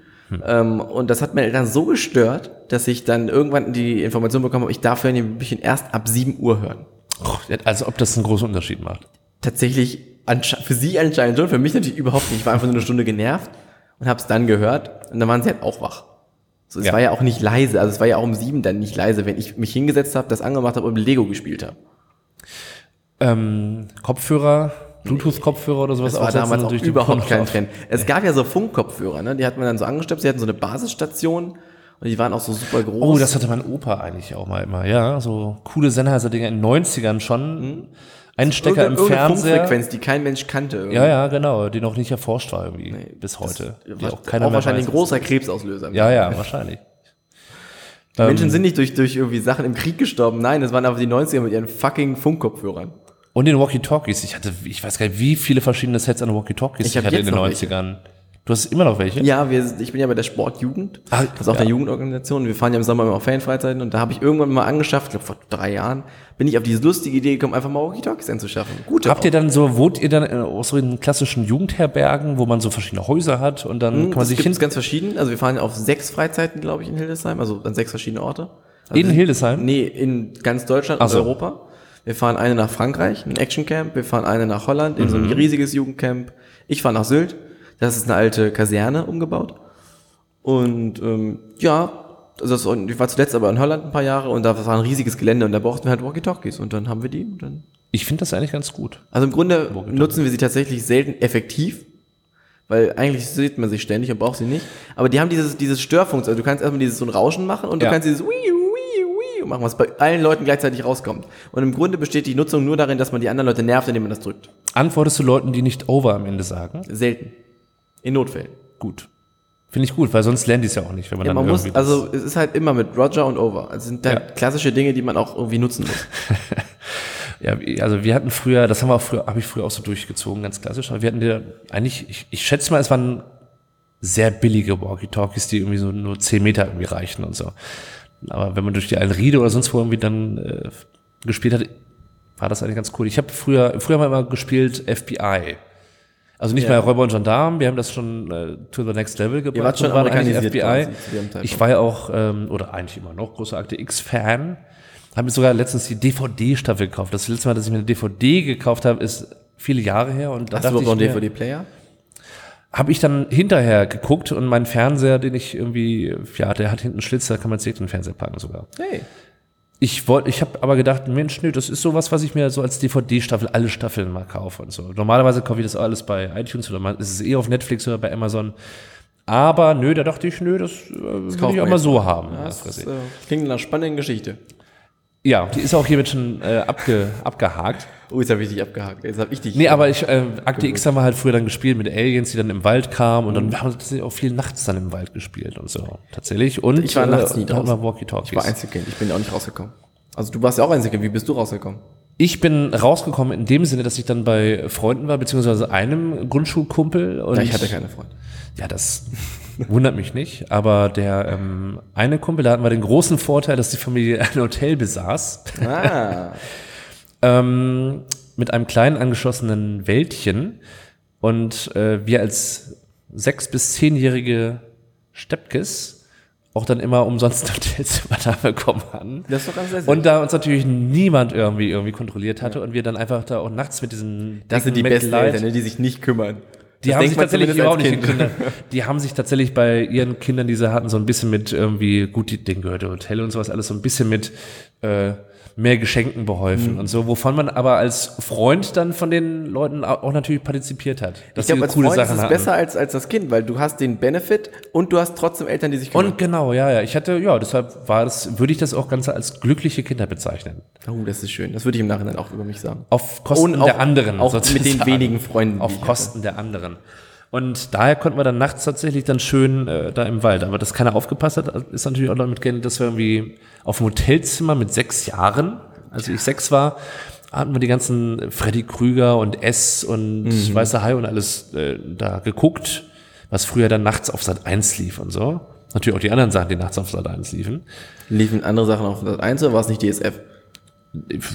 Ähm, und das hat meine Eltern so gestört, dass ich dann irgendwann die Information bekommen habe, ich darf Benjamin Blümchen erst ab 7 Uhr hören.
Oh, also ob das einen großen Unterschied macht.
Tatsächlich, für sie anscheinend schon, für mich natürlich überhaupt nicht. Ich war einfach nur eine Stunde genervt und habe es dann gehört und dann waren sie halt auch wach. So, es
Ja.
war ja auch nicht leise, also es war ja auch um sieben dann nicht leise, wenn ich mich hingesetzt habe, das angemacht habe und Lego gespielt habe.
Ähm, Kopfhörer, Bluetooth-Kopfhörer oder sowas
Das war damals auch überhaupt kein. Trend. Es gab ja so Funkkopfhörer, ne? die hat man dann so angestöpselt, sie hatten so eine Basisstation und die waren auch so super groß.
Oh, das hatte mein Opa eigentlich auch mal immer, ja. So coole Sennheiser-Dinger in den 90ern schon. Ein Stecker im Fernseher.
Funkfrequenz, die kein Mensch kannte. irgendwie.
Ja, ja, genau, die noch nicht erforscht war irgendwie bis heute. Die auch keiner
auch wahrscheinlich
weiß,
ein großer Krebsauslöser.
Ja, ja, wahrscheinlich.
Die Menschen sind nicht durch, durch irgendwie Sachen im Krieg gestorben. Nein, das waren einfach die 90er mit ihren fucking Funkkopfhörern.
Und den Walkie-Talkies. Ich hatte, ich weiß gar nicht, wie viele verschiedene Sets an Walkie-Talkies
Ich
ich, hatte in den
noch
90ern. Du hast immer noch welche?
Ja, wir, ich bin ja bei der Sportjugend.
Ah,
das ist auch
ja.
eine Jugendorganisation. Wir fahren ja im Sommer immer auf Fanfreizeiten und da habe ich irgendwann mal angeschafft, ich glaube vor drei Jahren, bin ich auf diese lustige Idee gekommen, einfach mal Walkie-Talkies anzuschaffen. Gut.
Habt ihr dann so, wohnt ihr dann in- aus so in klassischen Jugendherbergen, wo man so verschiedene Häuser hat und dann kann man sich hin
es ganz verschieden. Also wir fahren auf sechs Freizeiten, glaube ich, in Hildesheim, also an sechs verschiedene Orte. Also
in Hildesheim?
Nee, in ganz Deutschland
Ach
und
so.
Europa. Wir fahren eine nach Frankreich, ein Actioncamp. Wir fahren eine nach Holland, in so
Mhm.
ein riesiges Jugendcamp. Ich fahre nach Sylt. Das ist eine alte Kaserne umgebaut. Und ähm, ja, also das, ich war zuletzt aber in Holland ein paar Jahre und da war ein riesiges Gelände und da brauchten wir halt Walkie-Talkies und dann haben wir die. Und dann
Ich finde das eigentlich ganz gut.
also im Grunde nutzen wir sie tatsächlich selten effektiv, weil eigentlich sieht man sie ständig und braucht sie nicht. Aber die haben dieses, dieses Störfunktion. Also du kannst erstmal dieses so ein Rauschen machen und du
Ja.
kannst dieses Wii, Wii, Wii machen, was bei allen Leuten gleichzeitig rauskommt. Und im Grunde besteht die Nutzung nur darin, dass man die anderen Leute nervt, indem man das drückt.
Antwortest du Leuten, die nicht over am Ende sagen?
Selten. In Notfällen.
Gut. Finde ich gut, weil sonst lernen die es ja auch nicht, wenn man
Ja,
dann
man muss,
irgendwie
also es ist halt immer mit Roger und Over. Also es sind halt
Ja.
klassische Dinge, die man auch irgendwie nutzen muss. [laughs]
Ja, also wir hatten früher, das haben wir auch früher, habe ich früher auch so durchgezogen, ganz klassisch, aber wir hatten ja eigentlich, ich, ich schätze mal, es waren sehr billige Walkie-Talkies, die irgendwie so nur 10 Meter irgendwie reichen und so. Aber wenn man durch die Alride oder sonst wo irgendwie dann äh, gespielt hat, war das eigentlich ganz cool. Ich habe früher, früher haben wir immer gespielt FBI. Also nicht
Ja.
mehr Räuber und Gendarm, wir haben das schon äh, to the next level gebracht.
wart schon
waren eigentlich
Zeitpunkt.
Ich war ja auch, ähm, oder eigentlich immer noch, großer Akte X-Fan. Habe mir sogar letztens die DVD-Staffel gekauft. Das letzte Mal, dass ich mir eine DVD gekauft habe, ist viele Jahre her. Und da
Hast du überhaupt noch einen DVD-Player?
habe ich dann hinterher geguckt und mein Fernseher, den ich irgendwie, ja, der hat hinten einen Schlitz, da kann man direkt den Fernseher packen sogar.
Hey.
Ich wollte, ich habe aber gedacht, Mensch, nö, das ist sowas, was ich mir so als DVD-Staffel alle Staffeln mal kaufe und so. Normalerweise kaufe ich das alles bei iTunes oder mal, ist es eh auf Netflix oder bei Amazon. Aber nö, da dachte ich, nö, das, äh, will
kauft
ich auch mal so haben.
Ja, das äh, klingt nach einer spannenden Geschichte.
Ja, die ist auch hiermit schon äh, abge, abgehakt.
Oh, jetzt habe ich dich abgehakt. Jetzt habe ich dich.
Nee, aber ich, äh, Akte X haben wir halt früher dann gespielt mit Aliens, die dann im Wald kamen und dann haben wir tatsächlich auch viel nachts dann im Wald gespielt und so. Tatsächlich. Und
Ich war nachts nie
da hatten
draußen. Ich war Einzelkind, ich bin auch nicht rausgekommen. Also du warst ja auch Einzelkind, wie bist du rausgekommen?
Ich bin rausgekommen in dem Sinne, dass ich dann bei Freunden war, beziehungsweise einem Grundschulkumpel. Und
Ja, ich hatte keine Freunde.
Ja, das wundert mich nicht. Aber der ähm, eine Kumpel, da hatten wir den großen Vorteil, dass die Familie ein Hotel besaß.
Ah, [laughs]
ähm, mit einem kleinen angeschlossenen Wäldchen. Und äh, wir als sechs- bis zehnjährige Steppkes auch dann immer umsonst ein Hotelzimmer da bekommen hatten.
das ist doch ganz sehr
Und da uns natürlich niemand irgendwie irgendwie kontrolliert hatte und wir dann einfach da auch nachts mit diesen
Das sind die besten Eltern, ne, die sich nicht kümmern.
Die
Das
haben sich tatsächlich überhaupt nicht
Kind.
gekümmert. Die haben sich tatsächlich bei ihren Kindern, die sie hatten, so ein bisschen mit irgendwie, gut, die- denen gehörte Hotel und sowas, alles so ein bisschen mit äh, mehr Geschenken
Mhm.
beholfen und so, wovon man aber als Freund dann von den Leuten auch natürlich partizipiert hat.
Ich
Dass
glaube,
sie
als Freund ist es
hatten.
besser als, als das Kind, weil du hast den Benefit und du hast trotzdem Eltern, die sich kümmern.
Und genau, ja, ja. Ich hatte, ja, deshalb war das, würde ich das auch ganz als glückliche Kinder bezeichnen.
oh, das ist schön. Das würde ich im Nachhinein auch über mich sagen.
Auf Kosten
auch-
der anderen.
auch mit den
sozusagen.
wenigen Freunden,
Auf
ich
Kosten der anderen. Und daher konnten wir dann nachts tatsächlich dann schön äh, da im Wald. Aber dass keiner aufgepasst hat, ist natürlich auch damit geendet, dass wir irgendwie auf dem Hotelzimmer mit sechs Jahren, als ich sechs war, hatten wir die ganzen Freddy Krüger und S und
Mhm.
Weißer Hai und alles äh, da geguckt, was früher dann nachts auf Sat 1 lief und so. Natürlich auch die anderen Sachen, die nachts auf Sat 1 liefen.
Liefen andere Sachen auf das 1 oder war es nicht DSF?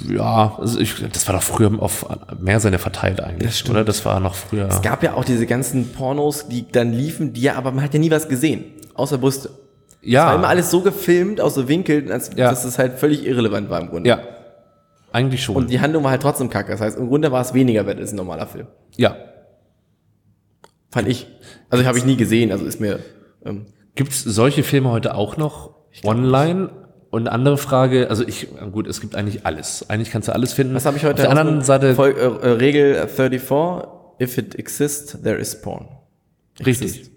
Ja, also ich, das war doch früher auf mehr seine verteilt eigentlich, oder? Das war noch früher.
Es gab ja auch diese ganzen Pornos, die dann liefen, die ja, aber man hat ja nie was gesehen. Außer Brüste.
ja,
War immer alles so gefilmt aus so Winkeln, als,
Ja.
dass es halt völlig irrelevant war im Grunde.
ja, eigentlich schon.
Und die Handlung war halt trotzdem kacke. Das heißt, im Grunde war es weniger wert als ein normaler Film.
ja,
Fand ich. Also habe ich nie gesehen, also ist mir. Ähm,
gibt's solche Filme heute auch noch online? Und eine andere Frage, also ich, gut, es gibt eigentlich alles. Eigentlich kannst du alles finden.
was habe ich heute?
Auf der anderen Seite,
Voll, äh, äh, Regel 34, if it exists, there is porn.
richtig.
Exist.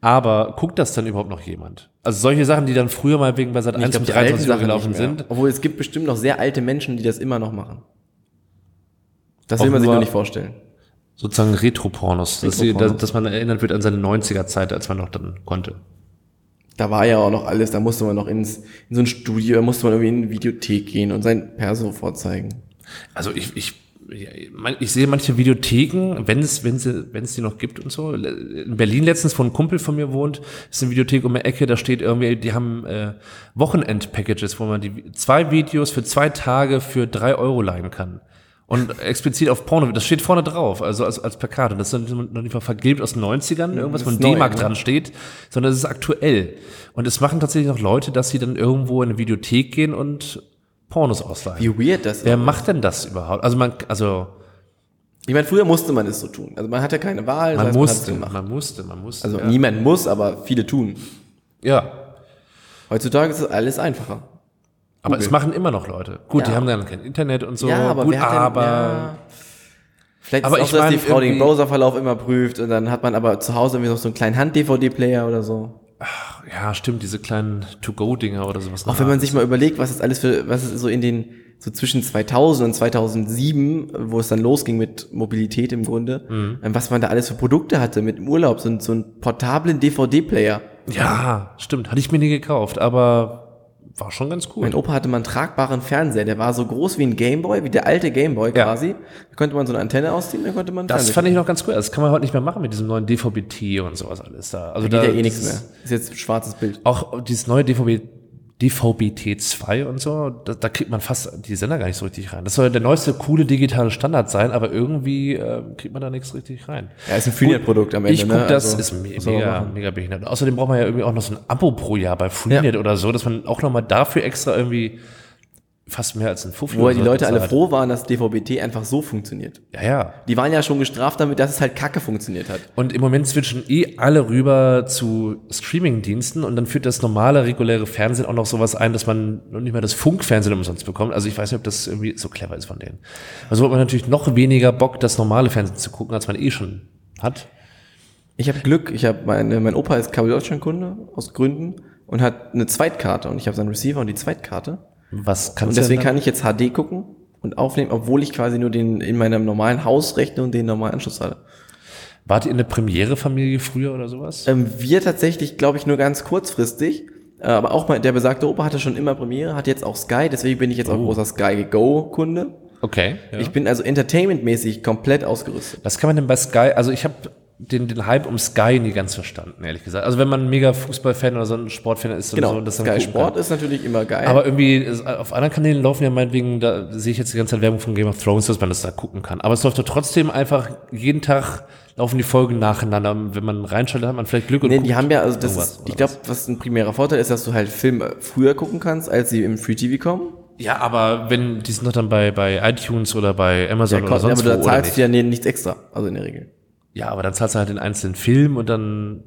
Aber guckt das dann überhaupt noch jemand? Also solche Sachen, die dann früher mal wegen bei Sat 1
Ich
um
glaube, die alten
23 Uhr
Sachen
gelaufen sind.
Obwohl es gibt bestimmt noch sehr alte Menschen, die das immer noch machen. Das will man sich
nur-
nur nicht vorstellen.
Sozusagen Retro-Pornos,
Retro-Pornos.
dass, dass man erinnert wird an seine 90er-Zeit, als man noch dann konnte.
Da war ja auch noch alles, da musste man noch ins, in so ein Studio, da musste man irgendwie in eine Videothek gehen und sein Perso vorzeigen.
Also ich, ich, ich sehe manche Videotheken, wenn es, wenn sie, wenn es die noch gibt und so. In Berlin letztens, wo ein Kumpel von mir wohnt, ist eine Videothek um die Ecke, da steht irgendwie, die haben äh, Wochenend-Packages, wo man die zwei Videos für zwei Tage für drei Euro leihen kann. Und explizit auf Porno, das steht vorne drauf, also als, als Plakat. Und das ist noch nicht mal vergilbt aus den 90ern, irgendwas von D-Mark
ne?
dran steht, sondern es ist aktuell. Und es machen tatsächlich noch Leute, dass sie dann irgendwo in eine Videothek gehen und Pornos ausleihen.
Wie weird das
Wer
ist.
macht denn das überhaupt? Also man, also
Ich meine, früher musste man es so tun. Also man hatte keine Wahl. das
man
heißt,
musste,
gemacht.
man musste, man musste.
Also
ja.
niemand muss, aber viele tun.
ja.
Heutzutage ist es alles einfacher.
Aber
Google.
es machen immer noch Leute. Gut, die
Ja.
haben dann kein Internet und so.
ja, aber
Gut,
hat denn,
aber
ja, Vielleicht
Aber
ist es auch
ich
so, dass die Frau den Browserverlauf immer prüft und dann hat man aber zu Hause irgendwie noch so einen kleinen Hand-DVD-Player oder so.
ja, stimmt, diese kleinen To-Go-Dinger oder sowas.
Auch wenn man sich mal überlegt, was es alles für, was es so in den, so zwischen 2000 und 2007, wo es dann losging mit Mobilität im Grunde,
Mhm.
ähm, was man da alles für Produkte hatte mit dem Urlaub, so, so einen portablen DVD-Player.
Ja, stimmt. Hatte ich mir nie gekauft, aber war schon ganz cool.
Mein Opa hatte mal einen tragbaren Fernseher, der war so groß wie ein Gameboy, wie der alte Gameboy
Ja.
quasi. Da konnte man so eine Antenne ausziehen, dann konnte man
das fand ich noch ganz cool. Das kann man heute nicht mehr machen mit diesem neuen DVB-T und sowas alles da. Also
Geht
da
ja eh nichts mehr. Ist jetzt ein schwarzes Bild.
Auch dieses neue DVB, DVB-T2 und so, da, da kriegt man fast die Sender gar nicht so richtig rein. Das soll der neueste coole digitale Standard sein, aber irgendwie äh, kriegt man da nichts richtig rein.
Ja, ist ein Freenet-Produkt am Ende.
Ich guck,
ne?
das
Also,
ist me mega, mega behindert. Außerdem braucht man ja irgendwie auch noch so ein Abo pro Jahr bei Freenet oder so, dass man auch nochmal dafür extra irgendwie fast mehr als ein Fuffi
Wo die Leute alle froh waren, dass DVB-T einfach so funktioniert.
Ja, ja.
Die waren ja schon gestraft damit, dass es halt kacke funktioniert hat.
Und im Moment switchen eh alle rüber zu Streaming-Diensten und dann führt das normale, reguläre Fernsehen auch noch sowas ein, dass man nicht mehr das Funkfernsehen umsonst bekommt. Also ich weiß nicht, ob das irgendwie so clever ist von denen. Also hat man natürlich noch weniger Bock, das normale Fernsehen zu gucken, als man eh schon hat.
Ich habe Glück, ich habe meine, mein Opa ist Kabel Deutschland Kunde aus Gründen und hat eine Zweitkarte und ich habe seinen Receiver und die Zweitkarte
Was
und
kannst du
deswegen kann ich jetzt HD gucken und aufnehmen, obwohl ich quasi nur den in meinem normalen Haus rechne und den normalen Anschluss hatte.
Wart ihr eine Premiere-Familie früher oder sowas?
Ähm, wir tatsächlich, glaube ich, nur ganz kurzfristig. Äh, Aber auch mal, der besagte Opa hatte schon immer Premiere, hat jetzt auch Sky, deswegen bin ich jetzt auch großer Sky Go-Kunde.
Okay. Ja.
Ich bin also entertainmentmäßig komplett ausgerüstet.
Was kann man denn bei Sky, also ich habe den, den Hype um Sky nie ganz verstanden, ehrlich gesagt. Also wenn man ein mega Fußballfan oder so ein Sportfan ist,
Genau,
so, das dann
Sky Sport
kann.
ist natürlich immer geil.
Aber irgendwie, ist, auf anderen Kanälen laufen ja meinetwegen, da sehe ich jetzt die ganze Zeit Werbung von Game of Thrones, dass man das da gucken kann. Aber es läuft doch trotzdem einfach, jeden Tag laufen die Folgen nacheinander. Wenn man reinschaltet, hat man vielleicht Glück und
Nee, die haben ja, also das ist, ich glaube, was ein primärer Vorteil ist, dass du halt Filme früher gucken kannst, als sie im Free TV kommen.
Ja, aber wenn, die sind doch dann bei, bei iTunes oder bei Amazon
Ja,
oder
aber
sonst wo,
da
oder
zahlst du ja nee, nichts extra, also in der Regel.
Ja, aber dann zahlst du halt den einzelnen Film und dann,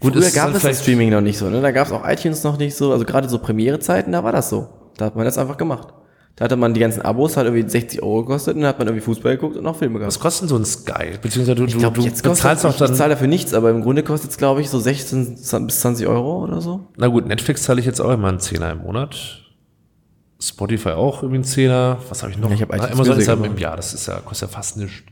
gut,
Früher gab
dann
es das Streaming noch nicht so, ne? Da gab es auch iTunes noch nicht so, also gerade so Premiere-Zeiten, da war das so. Da hat man das einfach gemacht. Da hatte man die ganzen Abos, hat irgendwie 60 Euro gekostet und dann hat man irgendwie Fußball geguckt und noch Filme gehabt.
Was kostet denn so ein Sky? Beziehungsweise du,
Ich
du,
jetzt
bezahlst
kostet,
auch
ich,
dann,
zahle dafür nichts, aber im Grunde kostet es, glaube ich, so 16 bis 20 Euro oder so.
na gut, Netflix zahle ich jetzt auch immer einen Zehner im Monat. Spotify auch irgendwie einen Zehner. Was habe ich noch?
Ja, ich hab
Na,
immer.
im Jahr, das ist ja, kostet ja fast nichts.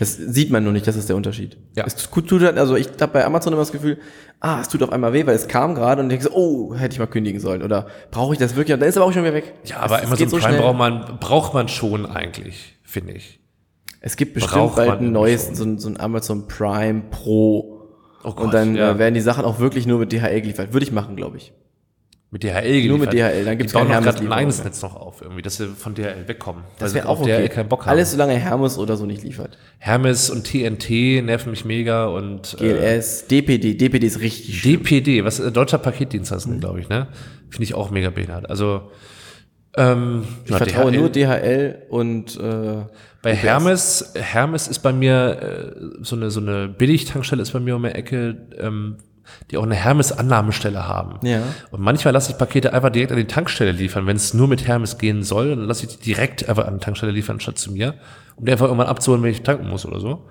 Das sieht man nur nicht, das ist der Unterschied.
Ja.
Es tut, tut halt, also ich habe bei Amazon immer das Gefühl, ah, es tut auf einmal weh, weil es kam gerade und ich denke so, oh, hätte ich mal kündigen sollen. Oder brauche ich das wirklich? Und dann ist aber auch schon wieder weg.
Ja, aber
Es-
Amazon
so
Prime braucht man, braucht man schon eigentlich, finde ich.
Es gibt bestimmt
braucht
bald ein neues, so ein, so ein Amazon Prime Pro.
Oh Gott,
und dann
ja.
äh, werden die Sachen auch wirklich nur mit DHL geliefert. Würde ich machen, glaube ich.
Mit DHL geliefert.
Nur mit DHL, dann keine
doch gerade ein eigenes. Netz noch auf, irgendwie, dass sie von DHL wegkommen.
Das
weil
wäre auch
DHL
okay.
keinen Bock haben.
Alles, solange Hermes oder so nicht liefert.
Hermes und TNT nerven mich mega und äh,
GLS, DPD, DPD ist richtig schön.
DPD, was äh, deutscher Paketdienst heißt,
Mhm.
glaube ich, ne? Finde ich auch mega behindert. Also ähm,
Ich vertraue nur DHL und äh,
Bei Hermes, Hermes ist bei mir äh, so eine so eine Billigtankstelle ist bei mir um die Ecke, ähm, die auch eine Hermes-Annahmestelle haben.
Ja.
Und manchmal lasse ich Pakete einfach direkt an die Tankstelle liefern, wenn es nur mit Hermes gehen soll, dann lasse ich die direkt einfach an die Tankstelle liefern statt zu mir, um die einfach irgendwann abzuholen, wenn ich tanken muss oder so.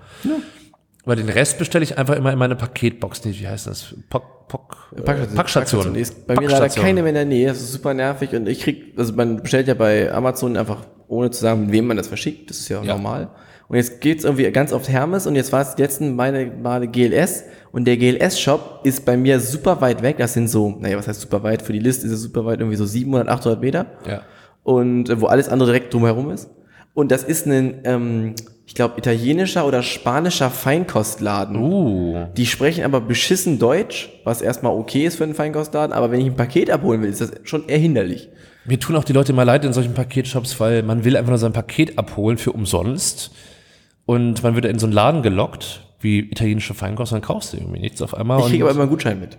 Weil den Rest bestelle ich einfach immer in meine Paketbox. Nee, wie heißt das? Pok, Pok, äh,
Packstation.
Packstation.
Ist bei mir leider
Packstation.
keine mehr in der Nähe. Das ist super nervig und ich krieg, also man bestellt ja bei Amazon einfach, ohne zu sagen, mit wem man das verschickt. Das ist ja,
Ja.
normal. Und jetzt geht's irgendwie ganz oft Hermes und jetzt war es letzten meine Male GLS Und der GLS-Shop ist bei mir super weit weg. Das sind so, naja, was heißt super weit? Für die Liste ist es super weit, irgendwie so 700, 800 Meter.
Ja.
Und äh, wo alles andere direkt drumherum ist. Und das ist ein, ähm, ich glaube, italienischer oder spanischer Feinkostladen.
Uh.
Die sprechen aber beschissen Deutsch, was erstmal okay ist für einen Feinkostladen. Aber wenn ich ein Paket abholen will, ist das schon eher hinderlich.
Mir tun auch die Leute mal leid in solchen Paketshops, weil man will einfach nur sein Paket abholen für umsonst. Und man wird in so einen Laden gelockt, wie italienische Feinkost, dann kaufst du irgendwie nichts auf einmal.
Ich kriege aber immer einen Gutschein mit.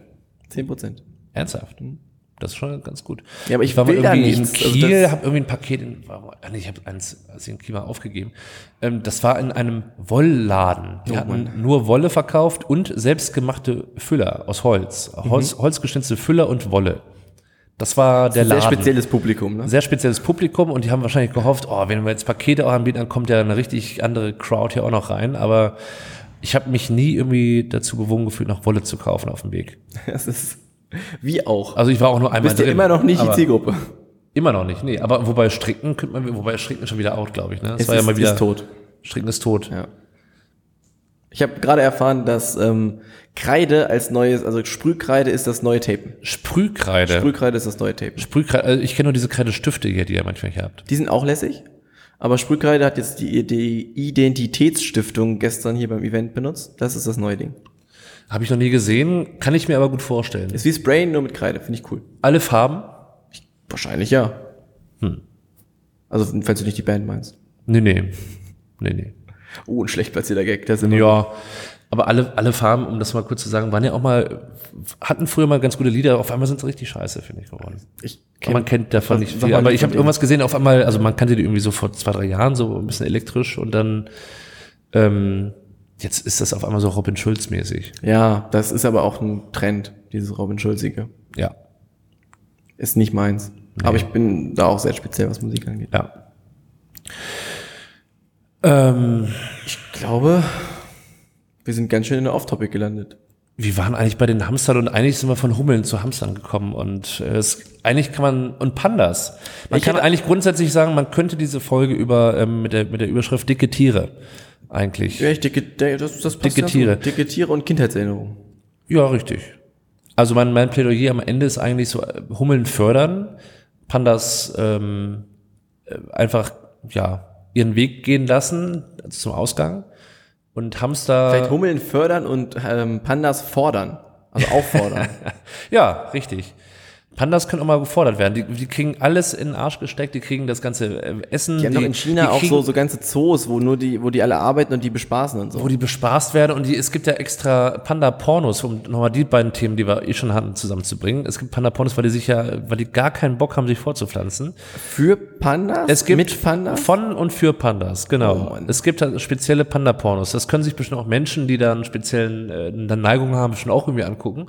10 Prozent.
Ernsthaft? Das ist schon ganz gut.
Ja, aber ich
war mal
will da
irgendwie
nichts.
in
Also
Kiel,
das-
habe irgendwie ein Paket in, war, ah, nee, ich habe eins, als ich in Kiel mal aufgegeben. Ähm, das war in einem Wollladen. Die
Oh,
hatten nur Wolle verkauft und selbstgemachte Füller aus Holz.
Mhm.
Holz holzgeschnitzte Füller und Wolle. Das war der
Sehr
Laden.
spezielles Publikum, ne?
Sehr spezielles Publikum und die haben wahrscheinlich gehofft, oh, wenn wir jetzt Pakete auch anbieten, dann kommt ja eine richtig andere Crowd hier auch noch rein. Aber ich habe mich nie irgendwie dazu bewogen gefühlt, noch Wolle zu kaufen auf dem Weg. [laughs]
Das ist wie auch.
Also ich war auch nur einmal
Bist ja
drin.
immer noch nicht die Zielgruppe.
Immer noch nicht, nee. Aber wobei Stricken könnte man, wobei Stricken ist schon wieder out, glaube ich. Ne? Das
Es
war ja
ist-
mal wieder
ist tot.
Stricken ist tot.
Ja. Ich habe gerade erfahren, dass ähm, Kreide als neues, also Sprühkreide ist das neue Tapen.
Sprühkreide.
Sprühkreide ist das neue Tapen.
Sprühkreide. Also ich kenne nur diese Kreidestifte hier, die ihr manchmal hier habt.
Die sind auch lässig, aber Sprühkreide hat jetzt die, die Identitätsstiftung gestern hier beim Event benutzt. Das ist das neue Ding.
Habe ich noch nie gesehen, kann ich mir aber gut vorstellen.
Ist wie Spray, nur mit Kreide. Finde ich cool.
Alle Farben?
Wahrscheinlich ja. Also, falls du nicht die Band meinst.
Nee, nee. Nee, nee.
Oh, ein schlecht platzierter Gag. Ist immer
Ja. Aber alle, alle Farben, um das mal kurz zu sagen, waren ja auch mal, hatten früher mal ganz gute Lieder, auf einmal sind sie richtig scheiße, finde ich geworden.
Ich
Aber man kennt davon nicht viel. Aber ich habe irgendwas gesehen, auf einmal, also man kannte die irgendwie so vor zwei, drei Jahren, so ein bisschen elektrisch und dann ähm, jetzt ist das auf einmal so Robin Schulz-mäßig.
Ja, das ist aber auch ein Trend, dieses Robin Schulzige.
Ja.
Ist nicht meins. Aber ich bin da auch sehr speziell, was Musik angeht.
Ja. Ähm,
Ich glaube, wir sind ganz schön in der Off-Topic gelandet.
wir waren eigentlich bei den Hamstern und eigentlich sind wir von Hummeln zu Hamstern gekommen und äh, es, eigentlich kann man und Pandas. Man
Ich
kann eigentlich grundsätzlich sagen, man könnte diese Folge über ähm, mit der mit der Überschrift dicke Tiere eigentlich.
Ja, ich dicke, das, das passt
Dicke Tiere.
Gut. Dicke Tiere und Kindheitserinnerungen.
Ja, richtig. Also mein, mein Plädoyer am Ende ist eigentlich so, äh, Hummeln fördern, Pandas ähm, äh, einfach, ja, ihren Weg gehen lassen also zum Ausgang und Hamster...
Vielleicht Hummeln fördern und ähm, Pandas fordern. Also auffordern. [laughs]
Ja, richtig. Pandas können auch mal gefordert werden. Die, die kriegen alles in den Arsch gesteckt, die kriegen das ganze äh, Essen.
Die haben doch in China
die
auch so, so ganze Zoos, wo nur die, wo die alle arbeiten und die bespaßen und so.
wo die bespaßt werden und die, es gibt ja extra Panda-Pornos, um nochmal die beiden Themen, die wir eh schon hatten, zusammenzubringen. Es gibt Panda-Pornos, weil die sich ja, weil die gar keinen Bock haben, sich vorzupflanzen.
Für Pandas?
Es gibt
mit Pandas?
von und für Pandas, genau.
Oh
es gibt halt spezielle Panda-Pornos. Das können sich bestimmt auch Menschen, die da einen speziellen äh, eine Neigung haben, schon auch irgendwie angucken.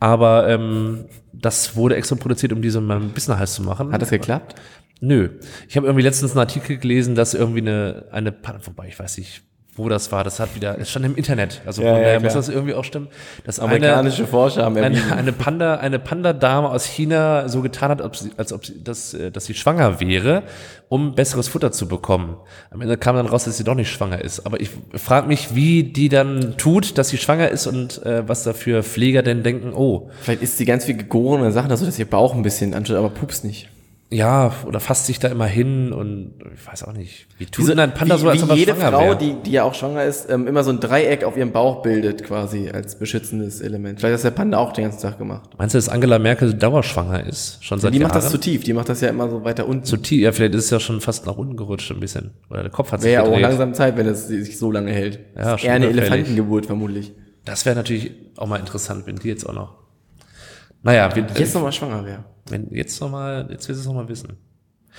Aber ähm, das wurde extra produziert, um diese mal ein bisschen heiß zu machen.
Hat das geklappt?
Nö. Ich habe irgendwie letztens einen Artikel gelesen, dass irgendwie eine, eine wobei ich weiß nicht, wo das war, das hat wieder, es stand im Internet. Also
Ja,
von
ja,
daher
klar.
muss das irgendwie auch stimmen. Dass
Amerikanische Forscher haben
eine, eine Panda, eine Panda-Dame aus China so getan hat, ob sie, als ob sie, dass, äh, dass sie schwanger wäre, um besseres Futter zu bekommen. Am Ende kam dann raus, dass sie doch nicht schwanger ist. Aber ich frage mich, wie die dann tut, dass sie schwanger ist und äh, was dafür Pfleger denn denken, oh,
Vielleicht ist sie ganz viel gegoren und dann sagt das so, dass ihr Bauch ein bisschen anschaut, aber pups nicht.
Ja, oder fasst sich da immer hin und ich weiß auch nicht. Wie tut denn ein Panda
wie,
so, als
wie
ob
jede Frau, die, die ja auch schwanger ist, ähm, immer so ein Dreieck auf ihrem Bauch bildet, quasi als beschützendes Element. Vielleicht hat der Panda auch den ganzen Tag gemacht.
Meinst du, dass Angela Merkel dauerschwanger ist? Schon seit
Die
Jahren?
macht das zu tief, die macht das ja immer so weiter unten.
zu tief. Ja, vielleicht ist es ja schon fast nach unten gerutscht ein bisschen. Oder der Kopf hat sich
Wäre ja auch langsam Zeit, wenn es sich so lange hält.
Ja,
Das ist
schon
eher eine. Elefantengeburt vermutlich.
Das wäre natürlich auch mal interessant, wenn die jetzt auch noch. Naja, wir,
Jetzt nochmal schwanger wäre.
wenn jetzt noch mal, jetzt willst du es noch mal wissen.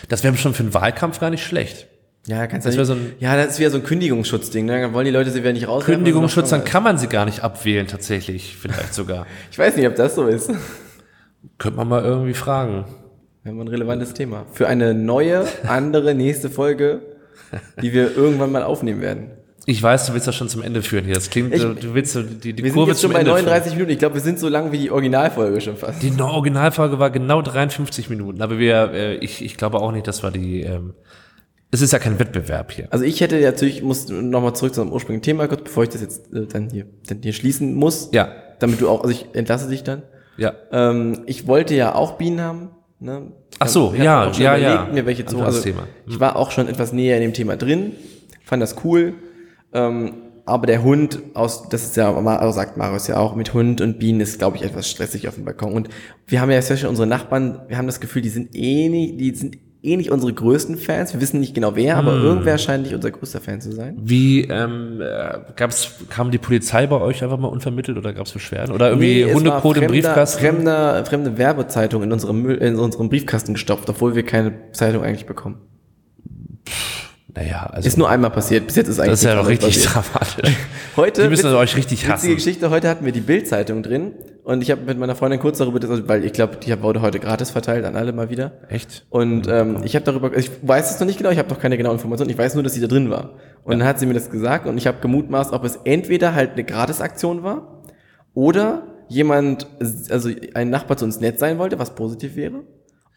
Das wäre schon für einen Wahlkampf gar nicht schlecht.
Ja, kannst
Das
nicht,
so ein-
ja, das ist wieder so ein Kündigungsschutzding. Ne? Dann wollen die Leute sie wieder nicht raus.
Kündigungsschutz, dann kann man sie gar nicht abwählen, tatsächlich, vielleicht sogar. [laughs]
Ich weiß nicht, ob das so ist.
Könnte man mal irgendwie fragen.
Wir haben ein relevantes Thema. Für eine neue, andere, nächste Folge, die wir irgendwann mal aufnehmen werden.
Ich weiß, du willst das schon zum Ende führen hier. Das klingt,
Ich-
du, du willst so die, die
Wir sind
Kurve
jetzt schon
zum
bei
Ende führen.
39 Minuten. Ich glaube, wir sind so lang wie die Originalfolge schon fast.
Die Originalfolge war genau 53 Minuten, aber wir, äh, ich, ich glaube auch nicht, dass wir die, ähm, Es ist ja kein Wettbewerb hier.
Also ich hätte natürlich, ich muss nochmal zurück zu unserem ursprünglichen Thema, kurz, bevor ich das jetzt äh, dann hier, dann hier schließen muss.
Ja.
Damit du auch, also ich entlasse dich dann.
Ja.
Ähm, ich wollte ja auch Bienen haben. Ne?
Ach so,
Ich
ja,
schon
ja,
überlegt,
ja.
Mir welche zu, also
Thema. Hm.
Ich war auch schon etwas näher in dem Thema drin, fand das cool. Ähm, aber der Hund aus, das ist ja, also sagt Marius ja auch, mit Hund und Bienen ist, glaube ich, etwas stressig auf dem Balkon. Und wir haben ja especially unsere Nachbarn, wir haben das Gefühl, die sind eh nicht, die sind eh nicht unsere größten Fans. Wir wissen nicht genau wer, aber
Hm.
irgendwer scheint nicht unser größter Fan zu sein.
Wie ähm, äh, gab's, kam die Polizei bei euch einfach mal unvermittelt oder gab's Beschwerden? Oder irgendwie
Nee,
Hundekot im Briefkasten?
Fremder, fremde Werbezeitung in unserem, in unserem Briefkasten gestopft, obwohl wir keine Zeitung eigentlich bekommen.
Naja, also
Ist nur einmal passiert. Bis jetzt ist eigentlich
das ist ja doch richtig
anderes
dramatisch. [laughs]
Heute
Die müssen
witz-
euch richtig
Witzige
hassen.
Geschichte, heute hatten wir die Bild-Zeitung drin und ich habe mit meiner Freundin kurz darüber, weil ich glaube, die wurde heute gratis verteilt an alle mal wieder.
Echt?
Und ähm, ich habe darüber, ich weiß es noch nicht genau, ich habe noch keine genaue Information, ich weiß nur, dass sie da drin war. Und dann hat sie mir das gesagt und ich habe gemutmaßt, ob es entweder halt eine Gratisaktion war oder jemand, also ein Nachbar zu uns nett sein wollte, was positiv wäre.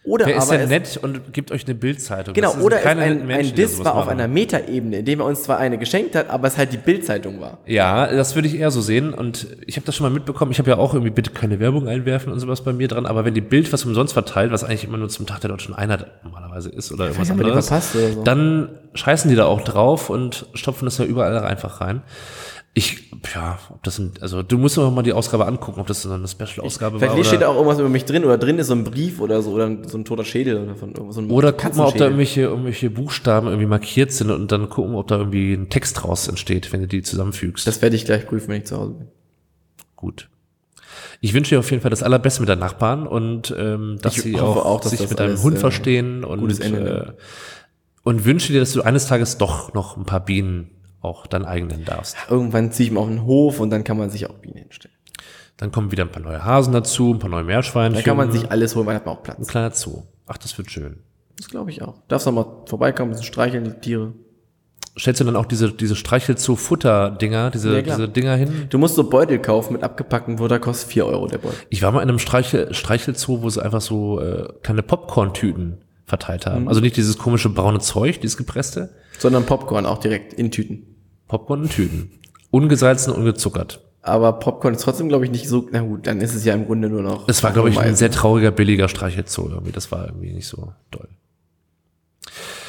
Oder
Wer ist
es,
nett und gibt euch eine Bildzeitung?
Genau, oder
keine
ein,
Menschen,
ein Diss war auf
machen.
einer Metaebene, indem er uns zwar eine geschenkt hat, aber es halt die Bildzeitung war.
Ja, das würde ich eher so sehen. Und ich habe das schon mal mitbekommen. Ich habe ja auch irgendwie bitte keine Werbung einwerfen und sowas bei mir dran. Aber wenn die Bild was umsonst verteilt, was eigentlich immer nur zum Tag der deutschen Einheit normalerweise ist oder irgendwas
wir die
anderes,
verpasst oder so.
dann scheißen die da auch drauf und stopfen das ja überall einfach rein. Ich, ja, ob das ein, also du musst aber mal die Ausgabe angucken, ob das so eine Special-Ausgabe war.
Vielleicht
Oder,
steht da auch irgendwas über mich drin oder drin ist so ein Brief oder so oder so ein toter Schädel oder von. So ein
oder guck mal, ob da irgendwelche, irgendwelche Buchstaben irgendwie markiert sind und dann gucken, ob da irgendwie ein Text draus entsteht, wenn du die zusammenfügst.
Das werde ich gleich prüfen, wenn ich zu Hause bin.
Gut. Ich wünsche dir auf jeden Fall das Allerbeste mit deinen Nachbarn und ähm, dass
Ich
sie auch,
auch, dass
sich mit deinem Hund
äh,
verstehen und äh, und wünsche dir, dass du eines Tages doch noch ein paar Bienen auch dein eigen nennen darfst.
Irgendwann ziehe ich mal auf den Hof und dann kann man sich auch Bienen hinstellen.
Dann kommen wieder ein paar neue Hasen dazu, ein paar neue Meerschweinchen.
Dann kann man sich alles holen, weil hat man auch
ein
Platz.
kleiner Zoo. Ach, das wird schön.
Das glaube ich auch. Darfst auch mal vorbeikommen, ein bisschen streicheln, die Tiere.
Stellst du dann auch diese, diese Streichelzoo-Futter-Dinger, diese,
Ja,
diese Dinger hin?
Du musst so Beutel kaufen mit abgepacktem Futter, kostet 4 Euro der Beutel.
Ich war mal in einem Streichel, Streichelzoo, wo sie einfach so äh, kleine Popcorn-Tüten verteilt
Mhm.
haben. Also nicht dieses komische braune Zeug, dieses gepresste,
Sondern Popcorn auch direkt in Tüten.
Popcorn in Tüten. Ungesalzen, ungezuckert.
Aber Popcorn ist trotzdem, glaube ich, nicht so, na gut, dann ist es ja im Grunde nur noch.
Es war, glaube ich, ein sehr trauriger, billiger Streichelzoo irgendwie. Das war irgendwie nicht so doll.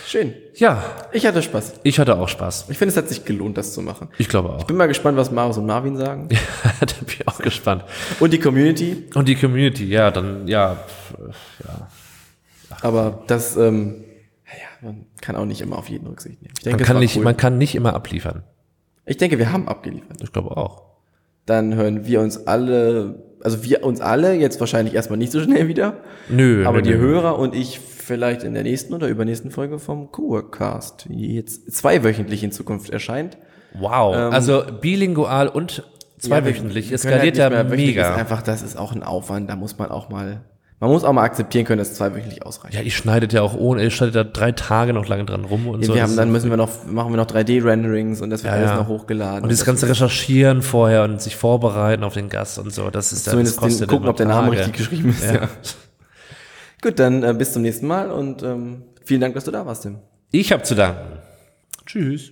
Schön.
Ja,
Ich hatte Spaß.
ich hatte auch Spaß.
Ich finde, es hat sich gelohnt, das zu machen.
Ich glaube auch.
Bin mal gespannt, was Marius und Marvin sagen. [laughs]
da bin ich auch gespannt.
Und die Community.
Und die Community, ja, dann, ja, ja.
Aber das, ähm, ja, man kann auch nicht immer auf jeden Rücksicht nehmen. Ich denke,
Man kann, nicht,
cool.
man kann nicht immer abliefern.
Ich denke, wir haben abgeliefert.
Ich glaube auch.
Dann hören wir uns alle, also wir uns alle jetzt wahrscheinlich erstmal nicht so schnell wieder.
Nö,
Aber
nö,
die
nö.
Hörer und ich vielleicht in der nächsten oder übernächsten Folge vom Coworkcast, die jetzt zweiwöchentlich in Zukunft erscheint.
Wow.
Ähm,
also bilingual und zweiwöchentlich.
wir
es
können halt
skaliert ja
wöchentlich, Ist
mega.
einfach, das ist auch ein Aufwand, da muss man auch mal, man muss auch mal akzeptieren können, dass zweiwöchentlich ausreicht.
Ja, ihr schneidet ja auch ohne, ihr schneidet da drei Tage noch lange dran rum und so.
wir
Das
haben, dann müssen wir noch, machen wir noch 3D-Renderings und das wird
Ja,
alles
ja.
noch hochgeladen.
und dieses
das
ganze
wird-
Recherchieren vorher und sich vorbereiten auf den Gast und so, das ist
Zumindest
das
den, gucken, ob der Name
Tage.
richtig geschrieben ist.
Ja.
Ja. Gut, dann äh, bis zum nächsten Mal und ähm, vielen Dank, dass du da warst, Tim.
Ich habe zu danken. Tschüss.